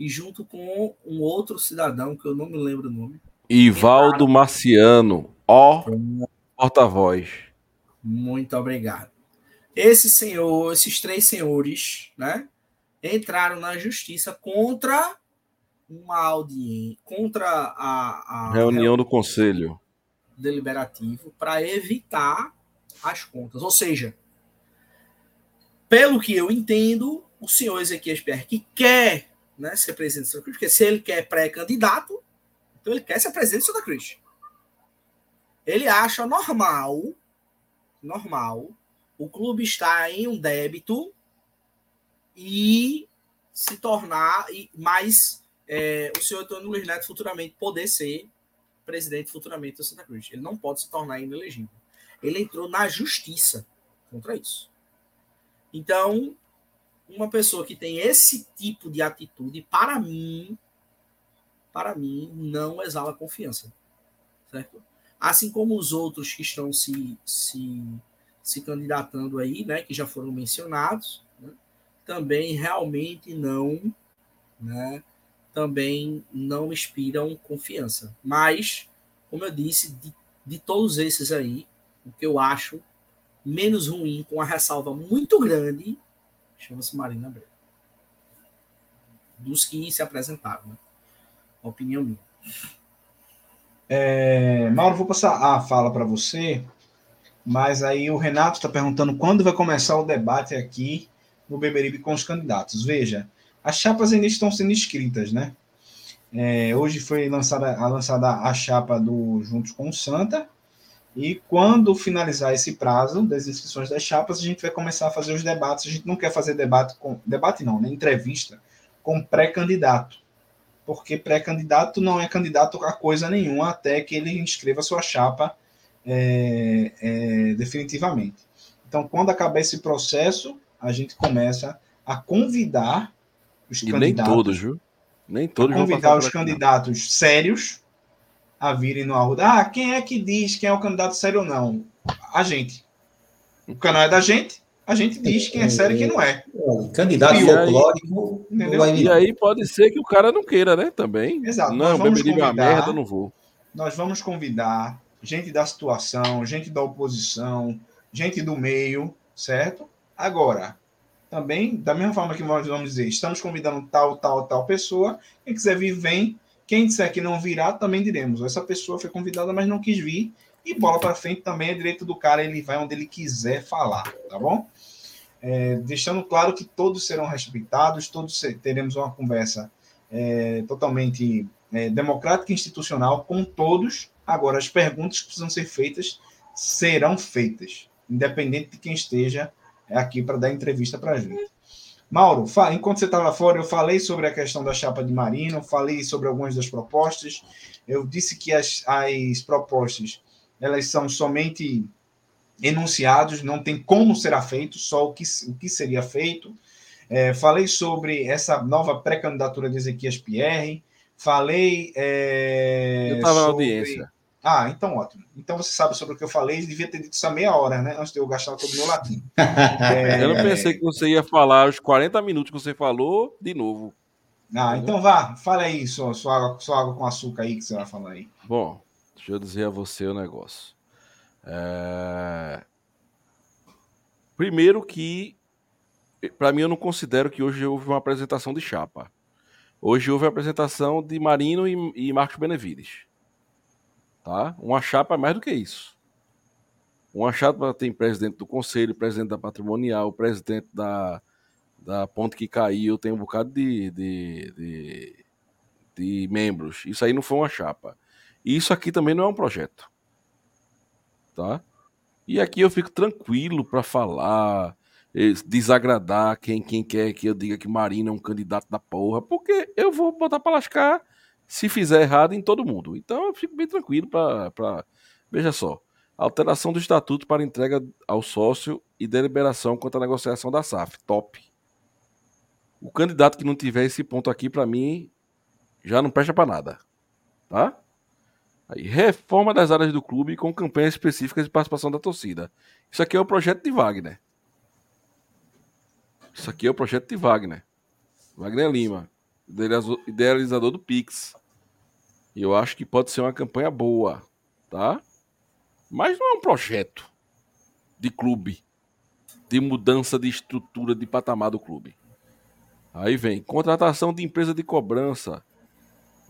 e junto com um outro cidadão, que eu não me lembro o nome. Ivaldo Marciano, ó porta-voz. Muito obrigado. Esse senhor, esses três senhores, né, entraram na justiça contra uma audiência, contra a, a reunião do conselho deliberativo para evitar as contas. Ou seja, pelo que eu entendo, o senhor Ezequiel Pierre, que quer né, ser presidente de Santa Cruz, porque se ele quer pré-candidato, então ele quer ser presidente de Santa Cruz. Ele acha normal, normal, o clube estar em um débito e se tornar mais é, o senhor Antônio Luiz Neto futuramente poder ser presidente futuramente da Santa Cruz. Ele não pode se tornar inelegível. Ele entrou na justiça contra isso. Então, uma pessoa que tem esse tipo de atitude, para mim, para mim, não exala confiança. Certo? Assim como os outros que estão se, se, se candidatando aí, né, que já foram mencionados, né, também realmente não, né, também não inspiram confiança. Mas, como eu disse, de, de todos esses aí, o que eu acho menos ruim, com a ressalva muito grande, chama-se Marina Abreu. Dos que se apresentaram, né? Opinião minha. É, Mauro, vou passar a fala para você, mas aí o Renato está perguntando quando vai começar o debate aqui no Beberibe com os candidatos. Veja, as chapas ainda estão sendo escritas, né? É, hoje foi lançada, lançada a chapa do Juntos com o Santa, e quando finalizar esse prazo das inscrições das chapas, a gente vai começar a fazer os debates. A gente não quer fazer debate com debate não, né? Entrevista com pré-candidato, porque pré-candidato não é candidato a coisa nenhuma até que ele inscreva sua chapa é, é, definitivamente. Então, quando acabar esse processo, a gente começa a convidar os e candidatos. Nem todos, viu? Nem todos. Convidar os candidatos sérios a virem no Arruda. Ah, quem é que diz quem é o candidato sério ou não? A gente. O canal é da gente, a gente diz quem é sério e quem não é. Candidato e folclórico. E aí pode ser que o cara não queira, né? Também. Exato. Não, beberibe uma merda, não vou. Nós vamos convidar gente da situação, gente da oposição, gente do meio, certo? Agora, também, da mesma forma que nós vamos dizer, estamos convidando tal, tal, tal pessoa, quem quiser vir, vem, quem disser que não virá, também diremos. Essa pessoa foi convidada, mas não quis vir. E bola para frente também é direito do cara, ele vai onde ele quiser falar, tá bom? É, deixando claro que todos serão respeitados, todos teremos uma conversa é, totalmente é, democrática e institucional com todos. Agora, as perguntas que precisam ser feitas serão feitas, independente de quem esteja aqui para dar entrevista para a gente. Mauro, enquanto você estava fora, eu falei sobre a questão da chapa de Marino, falei sobre algumas das propostas. Eu disse que as, as propostas elas são somente enunciados, não tem como será feito, só o que, o que seria feito. É, falei sobre essa nova pré-candidatura de Ezequias Pierre. Falei. É, eu estava sobre... na audiência. Ah, então ótimo. Então você sabe sobre o que eu falei, devia ter dito isso há meia hora, né? Antes de eu gastar todo o meu latim. é... (laughs) Eu não pensei que você ia falar os 40 minutos que você falou de novo. Ah, então vá, fala aí sua, sua, água, sua água com açúcar aí que você vai falar aí. Bom, deixa eu dizer a você o negócio. É... Primeiro que, para mim, eu não considero que hoje houve uma apresentação de chapa. Hoje houve a apresentação de Marino e, e Marcos Benevides. Tá? Uma chapa é mais do que isso. Uma chapa tem presidente do conselho, presidente da patrimonial, presidente da, da ponte que caiu, tem um bocado de, de, de, de membros. Isso aí não foi uma chapa. E isso aqui também não é um projeto. Tá? E aqui eu fico tranquilo para falar, eh, desagradar quem, quem quer que eu diga que Marina é um candidato da porra, porque eu vou botar para lascar se fizer errado em todo mundo. Então eu fico bem tranquilo para. Veja só. Alteração do estatuto para entrega ao sócio e deliberação quanto à negociação da SAF. Top. O candidato que não tiver esse ponto aqui, para mim, já não presta para nada. Tá? Aí, reforma das áreas do clube com campanhas específicas de participação da torcida. Isso aqui é o projeto de Wagner. Isso aqui é o projeto de Wagner. Wagner Lima, idealizador do Pix. Eu acho que pode ser uma campanha boa, tá? Mas não é um projeto de clube, de mudança de estrutura de patamar do clube. Aí vem contratação de empresa de cobrança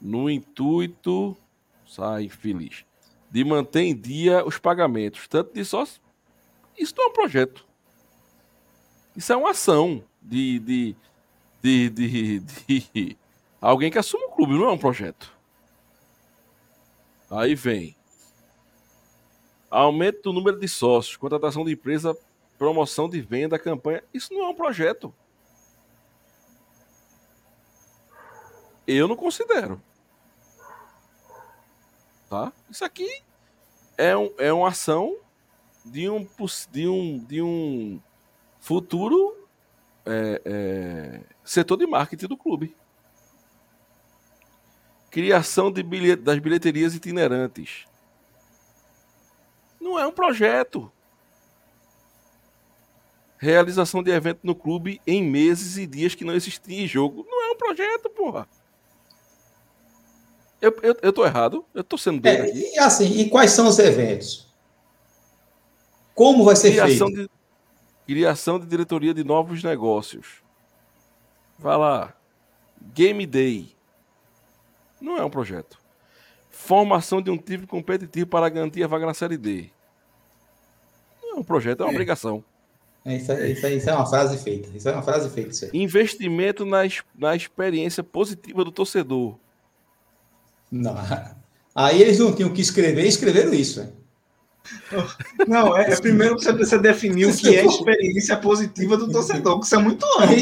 no intuito, sai feliz, de manter em dia os pagamentos, tanto de sócio. Isso não é um projeto. Isso é uma ação de, de, de, de, de alguém que assume o clube, não é um projeto. Aí vem. Aumento do número de sócios, contratação de empresa, promoção de venda, campanha. Isso não é um projeto. Eu não considero. Tá? Isso aqui é, um, é uma ação de um, de um, de um futuro é, é, setor de marketing do clube. Criação de bilhet das bilheterias itinerantes. Não é um projeto. Realização de evento no clube em meses e dias que não existia jogo. Não é um projeto, porra. Eu, eu, eu tô errado? Eu tô sendo bem é, aqui. E assim, e quais são os eventos? Como vai ser criação feito? De, criação de diretoria de novos negócios. Vai lá. Game Day. Não é um projeto. Formação de um time competitivo para garantir a vaga na Série D. Não é um projeto, é uma é. obrigação. É, isso, é, isso, é, isso, é, uma frase feita. Isso é uma frase feita. Investimento na, na experiência positiva do torcedor. Não. Aí eles não tinham que escrever e escreveram isso. Não, é, é primeiro você precisa definir o que é experiência positiva do torcedor, que isso é muito amplo.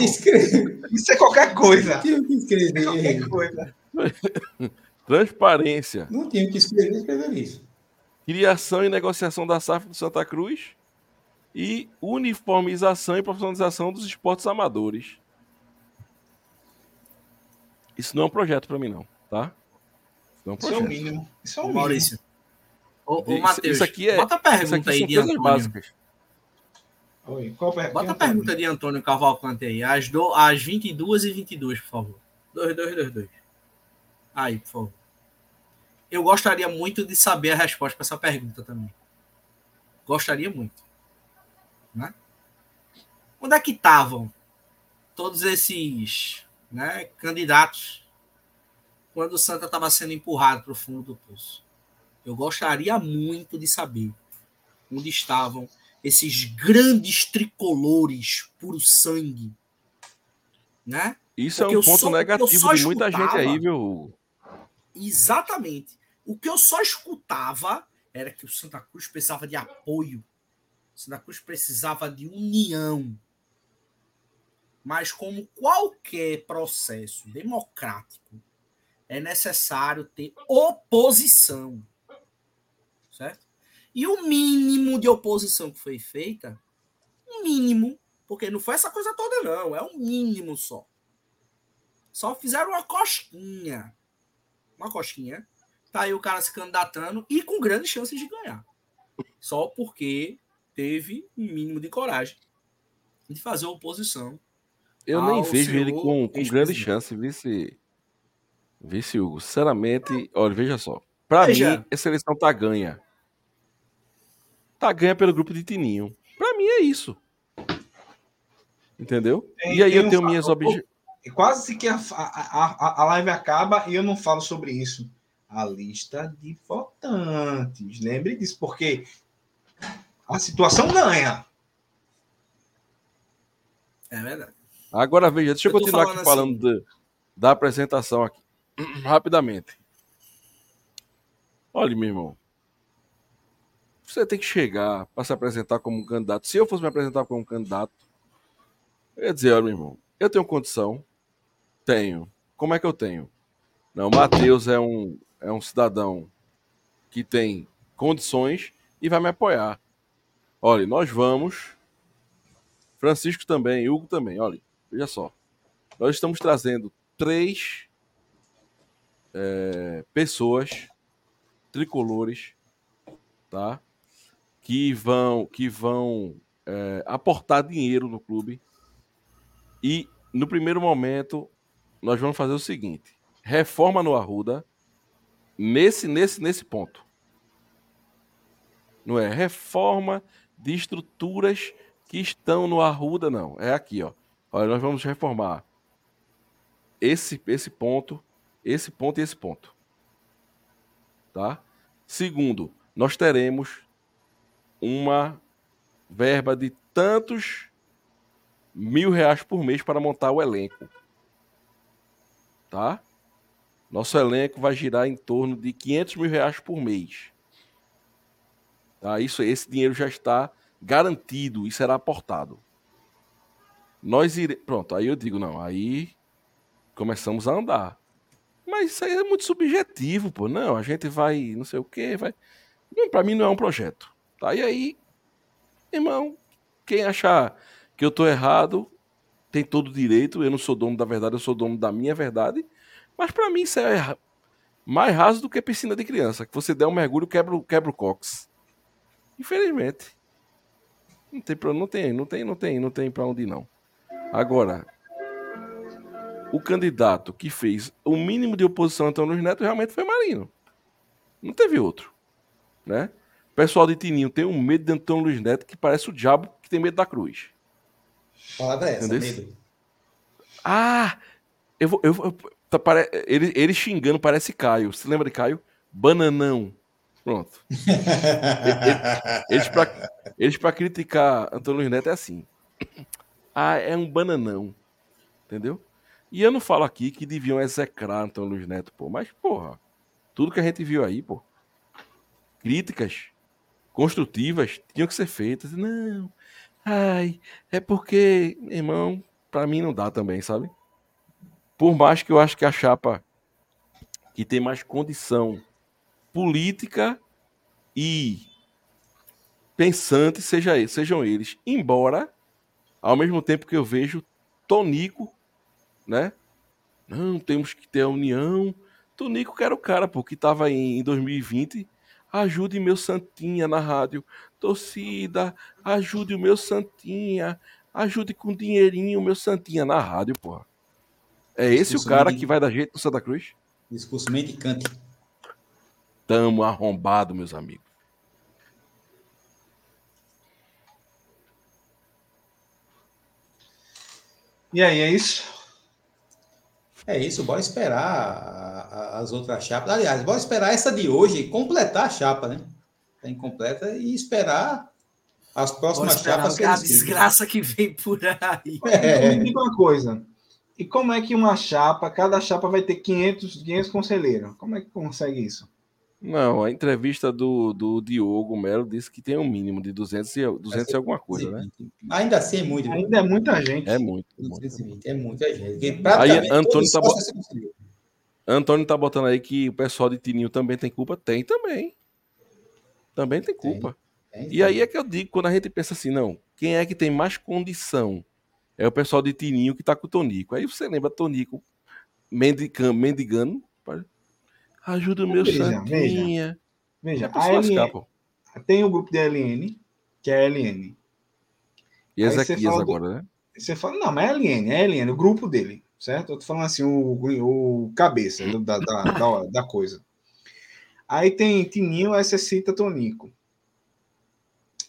Isso é qualquer coisa. Tinha que escrever. É qualquer coisa. Transparência. Não tinha que escrever, escrever isso. Criação e negociação da SAF do Santa Cruz e uniformização e profissionalização dos esportes amadores. Isso não é um projeto para mim, não, tá? Não é um isso é o mínimo. Isso é o mínimo. Maurício. Ô, ô Matheus, isso aqui é, bota a pergunta aí de Antônio. Básicas. Oi, qual per... Bota a pergunta de Antônio Cavalcante aí, às, do... às 22 e 22, por favor. 2, 2, 2, 2. Aí, por favor. Eu gostaria muito de saber a resposta para essa pergunta também. Gostaria muito. Né? Onde é que estavam todos esses né, candidatos quando o Santa estava sendo empurrado para o fundo do poço? Eu gostaria muito de saber onde estavam esses grandes tricolores puro sangue, né? Isso Porque é um ponto só, negativo de muita gente aí, viu? Exatamente. O que eu só escutava era que o Santa Cruz precisava de apoio. O Santa Cruz precisava de união. Mas, como qualquer processo democrático, é necessário ter oposição. E o mínimo de oposição que foi feita, o mínimo, porque não foi essa coisa toda, não, é o mínimo só. Só fizeram uma cosquinha. Uma cosquinha. Tá aí o cara se candidatando e com grandes chances de ganhar. Só porque teve um mínimo de coragem de fazer oposição. Eu nem vejo ele com, com grande chance, vice, vice Hugo. Sinceramente, olha, veja só. Pra veja. mim, essa eleição tá ganha. Tá ganha pelo grupo de Tininho. Pra mim é isso. Entendeu? Tem, e aí eu tenho um minhas objeções. Quase que a, a, a live acaba e eu não falo sobre isso. A lista de votantes. Lembre disso, porque a situação ganha. É verdade. Agora veja, deixa eu, eu continuar aqui falando assim. de, da apresentação aqui. (clears throat) Rapidamente. Olha, meu irmão. Você tem que chegar para se apresentar como um candidato. Se eu fosse me apresentar como um candidato, eu ia dizer, olha, meu irmão, eu tenho condição. Tenho. Como é que eu tenho? Não, Matheus é um, é um cidadão que tem condições e vai me apoiar. Olha, nós vamos. Francisco também, Hugo também. Olha, veja só. Nós estamos trazendo três é, pessoas tricolores, tá? Que vão, que vão é, aportar dinheiro no clube. E no primeiro momento nós vamos fazer o seguinte: reforma no Arruda nesse nesse nesse ponto. Não é reforma de estruturas que estão no Arruda, não. É aqui, ó. Olha, nós vamos reformar esse, esse ponto, esse ponto e esse ponto. Tá? Segundo, nós teremos uma verba de tantos mil reais por mês para montar o elenco. Tá? Nosso elenco vai girar em torno de 500 mil reais por mês. Tá? Isso, esse dinheiro já está garantido e será aportado. Nós iremos. Pronto, aí eu digo, não, aí começamos a andar. Mas isso aí é muito subjetivo, pô. Não, a gente vai, não sei o quê, vai. Para mim não é um projeto. Tá? E aí, irmão, quem achar que eu tô errado, tem todo o direito. Eu não sou dono da verdade, eu sou dono da minha verdade. Mas para mim isso é mais raso do que piscina de criança. Que você der um mergulho, quebra, quebra o cox. Infelizmente. Não tem, não tem, não tem, não tem, não tem para onde não. Agora, o candidato que fez o mínimo de oposição a Antônio Luiz Neto realmente foi Marino. Não teve outro, né? Pessoal de Tininho tem um medo de Antônio Luiz Neto que parece o diabo que tem medo da cruz. Palavra é essa, Entendeu? medo. Ah, eu vou, eu, eu tá, pare, ele, ele xingando parece Caio. Você lembra de Caio? Bananão. Pronto. (laughs) eles, para eles pra criticar Antônio Luiz Neto é assim. Ah, é um bananão. Entendeu? E eu não falo aqui que deviam execrar Antônio Luiz Neto, pô. Mas, porra, tudo que a gente viu aí, pô. Críticas construtivas tinham que ser feitas. Não, ai, é porque, irmão, pra mim não dá também, sabe? Por mais que eu acho que a chapa que tem mais condição política e pensante seja, sejam eles. Embora, ao mesmo tempo que eu vejo Tonico, né? Não, temos que ter a união. Tonico que era o cara, pô, que tava em, em 2020. Ajude meu Santinha na rádio. Torcida, ajude o meu Santinha. Ajude com dinheirinho o meu Santinha na rádio, pô. É esse o cara que vai dar jeito no Santa Cruz? Discurso mendicante. Tamo arrombado, meus amigos. E aí, é isso? É isso, bora esperar as outras chapas. Aliás, bora esperar essa de hoje completar a chapa, né? Tem tá completa e esperar as próximas chapas. A desgraça que vem por aí. É. Me diga uma coisa. E como é que uma chapa, cada chapa vai ter 500, 500 conselheiros? Como é que consegue isso? Não, a entrevista do, do Diogo Melo disse que tem um mínimo de 200 e, 200 e alguma coisa, né? Ainda assim é muito. Ainda é muita gente. É muito. 220, é muita gente. Aí Antônio tá, bot... Antônio tá botando aí que o pessoal de Tininho também tem culpa. Tem também. Também tem culpa. Tem, tem, e aí é que eu digo, quando a gente pensa assim, não, quem é que tem mais condição? É o pessoal de Tininho que tá com o Tonico. Aí você lembra Tonico mendigando, mendigando Ajuda o meu veja, Santinha. Veja, veja. A LN, tem o grupo de LN, que é a LN. E Ezequias agora, do, né? Você fala, não, mas é LN, é LN, o grupo dele, certo? Eu tô falando assim, o, o cabeça da, da, da, da coisa. Aí tem Tininho, Cita Tonico.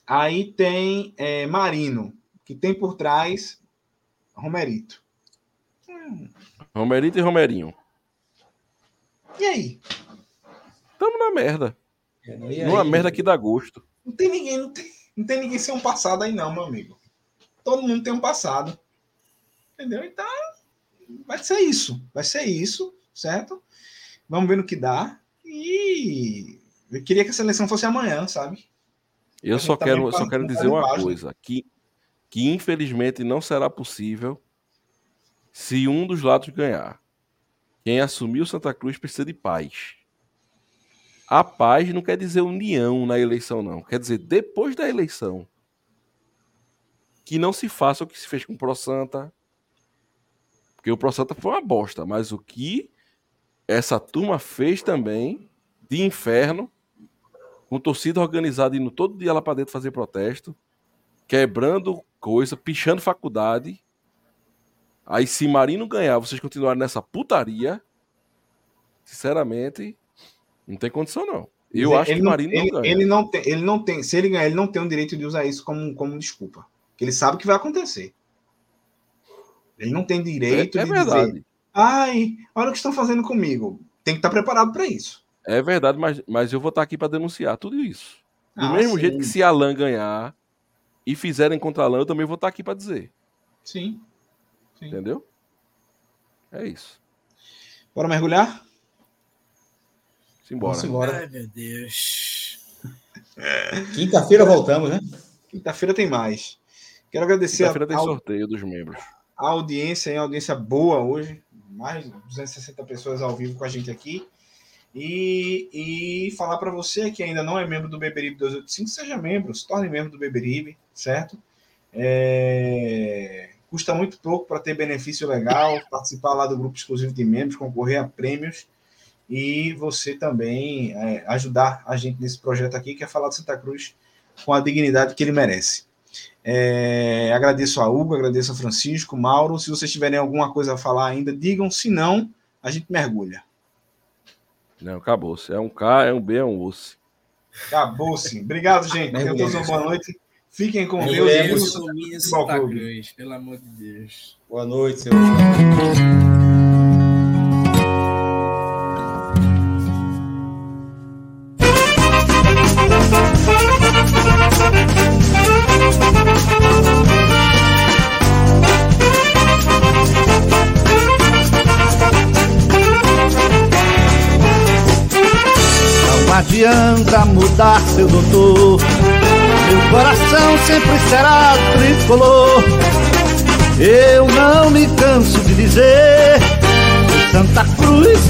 Aí tem é, Marino, que tem por trás Romerito. Hum. Romerito e Romerinho. E aí? Tamo na merda. É, Numa merda que dá gosto. Não tem ninguém, não tem, não tem ninguém sem um passado aí, não, meu amigo. Todo mundo tem um passado. Entendeu? Então, vai ser isso. Vai ser isso, certo? Vamos ver no que dá. E eu queria que a seleção fosse amanhã, sabe? Eu só quero, só quero dizer uma coisa: que, que infelizmente não será possível se um dos lados ganhar. Quem assumiu Santa Cruz precisa de paz. A paz não quer dizer união na eleição, não. Quer dizer, depois da eleição, que não se faça o que se fez com o Pro Santa. Porque o Pro Santa foi uma bosta, mas o que essa turma fez também, de inferno, com torcida organizada indo todo dia lá para dentro fazer protesto, quebrando coisa, pichando faculdade, Aí, se Marino ganhar, vocês continuarem nessa putaria, sinceramente, não tem condição, não. Eu acho que Marino ele, não ganha. Ele não, tem, ele não tem, se ele ganhar, ele não tem o direito de usar isso como, como desculpa. Porque ele sabe que vai acontecer. Ele não tem direito é, é de verdade. dizer, ai, olha o que estão fazendo comigo. Tem que estar preparado para isso. É verdade, mas, mas eu vou estar aqui para denunciar tudo isso. Do ah, mesmo sim. jeito que se Alan ganhar e fizerem contra Alan, eu também vou estar aqui para dizer. Sim. Sim. Entendeu? É isso. Bora mergulhar? Simbora. Vamos embora. Ai, meu Deus. (laughs) Quinta-feira voltamos, né? Quinta-feira tem mais. Quero agradecer Quinta-feira tem sorteio dos membros. A audiência, a audiência boa hoje. Mais de 260 pessoas ao vivo com a gente aqui. E, e falar para você que ainda não é membro do Beberibe 285, seja membro, se torne membro do Beberibe, certo? É custa muito pouco para ter benefício legal, participar lá do grupo exclusivo de membros, concorrer a prêmios e você também é, ajudar a gente nesse projeto aqui, que é falar de Santa Cruz com a dignidade que ele merece. É, agradeço a Hugo, agradeço a Francisco, Mauro. Se vocês tiverem alguma coisa a falar ainda, digam, se não, a gente mergulha. Não, acabou-se. É um K, é um B, é um osso. Acabou-se. Obrigado, gente. Tenham todos uma boa noite. Fiquem com Deus. Deus e Santa Cruz, pelo amor de Deus. Boa noite, senhor. Não adianta mudar, seu doutor sempre será tricolor. Eu não me canso de dizer, Santa Cruz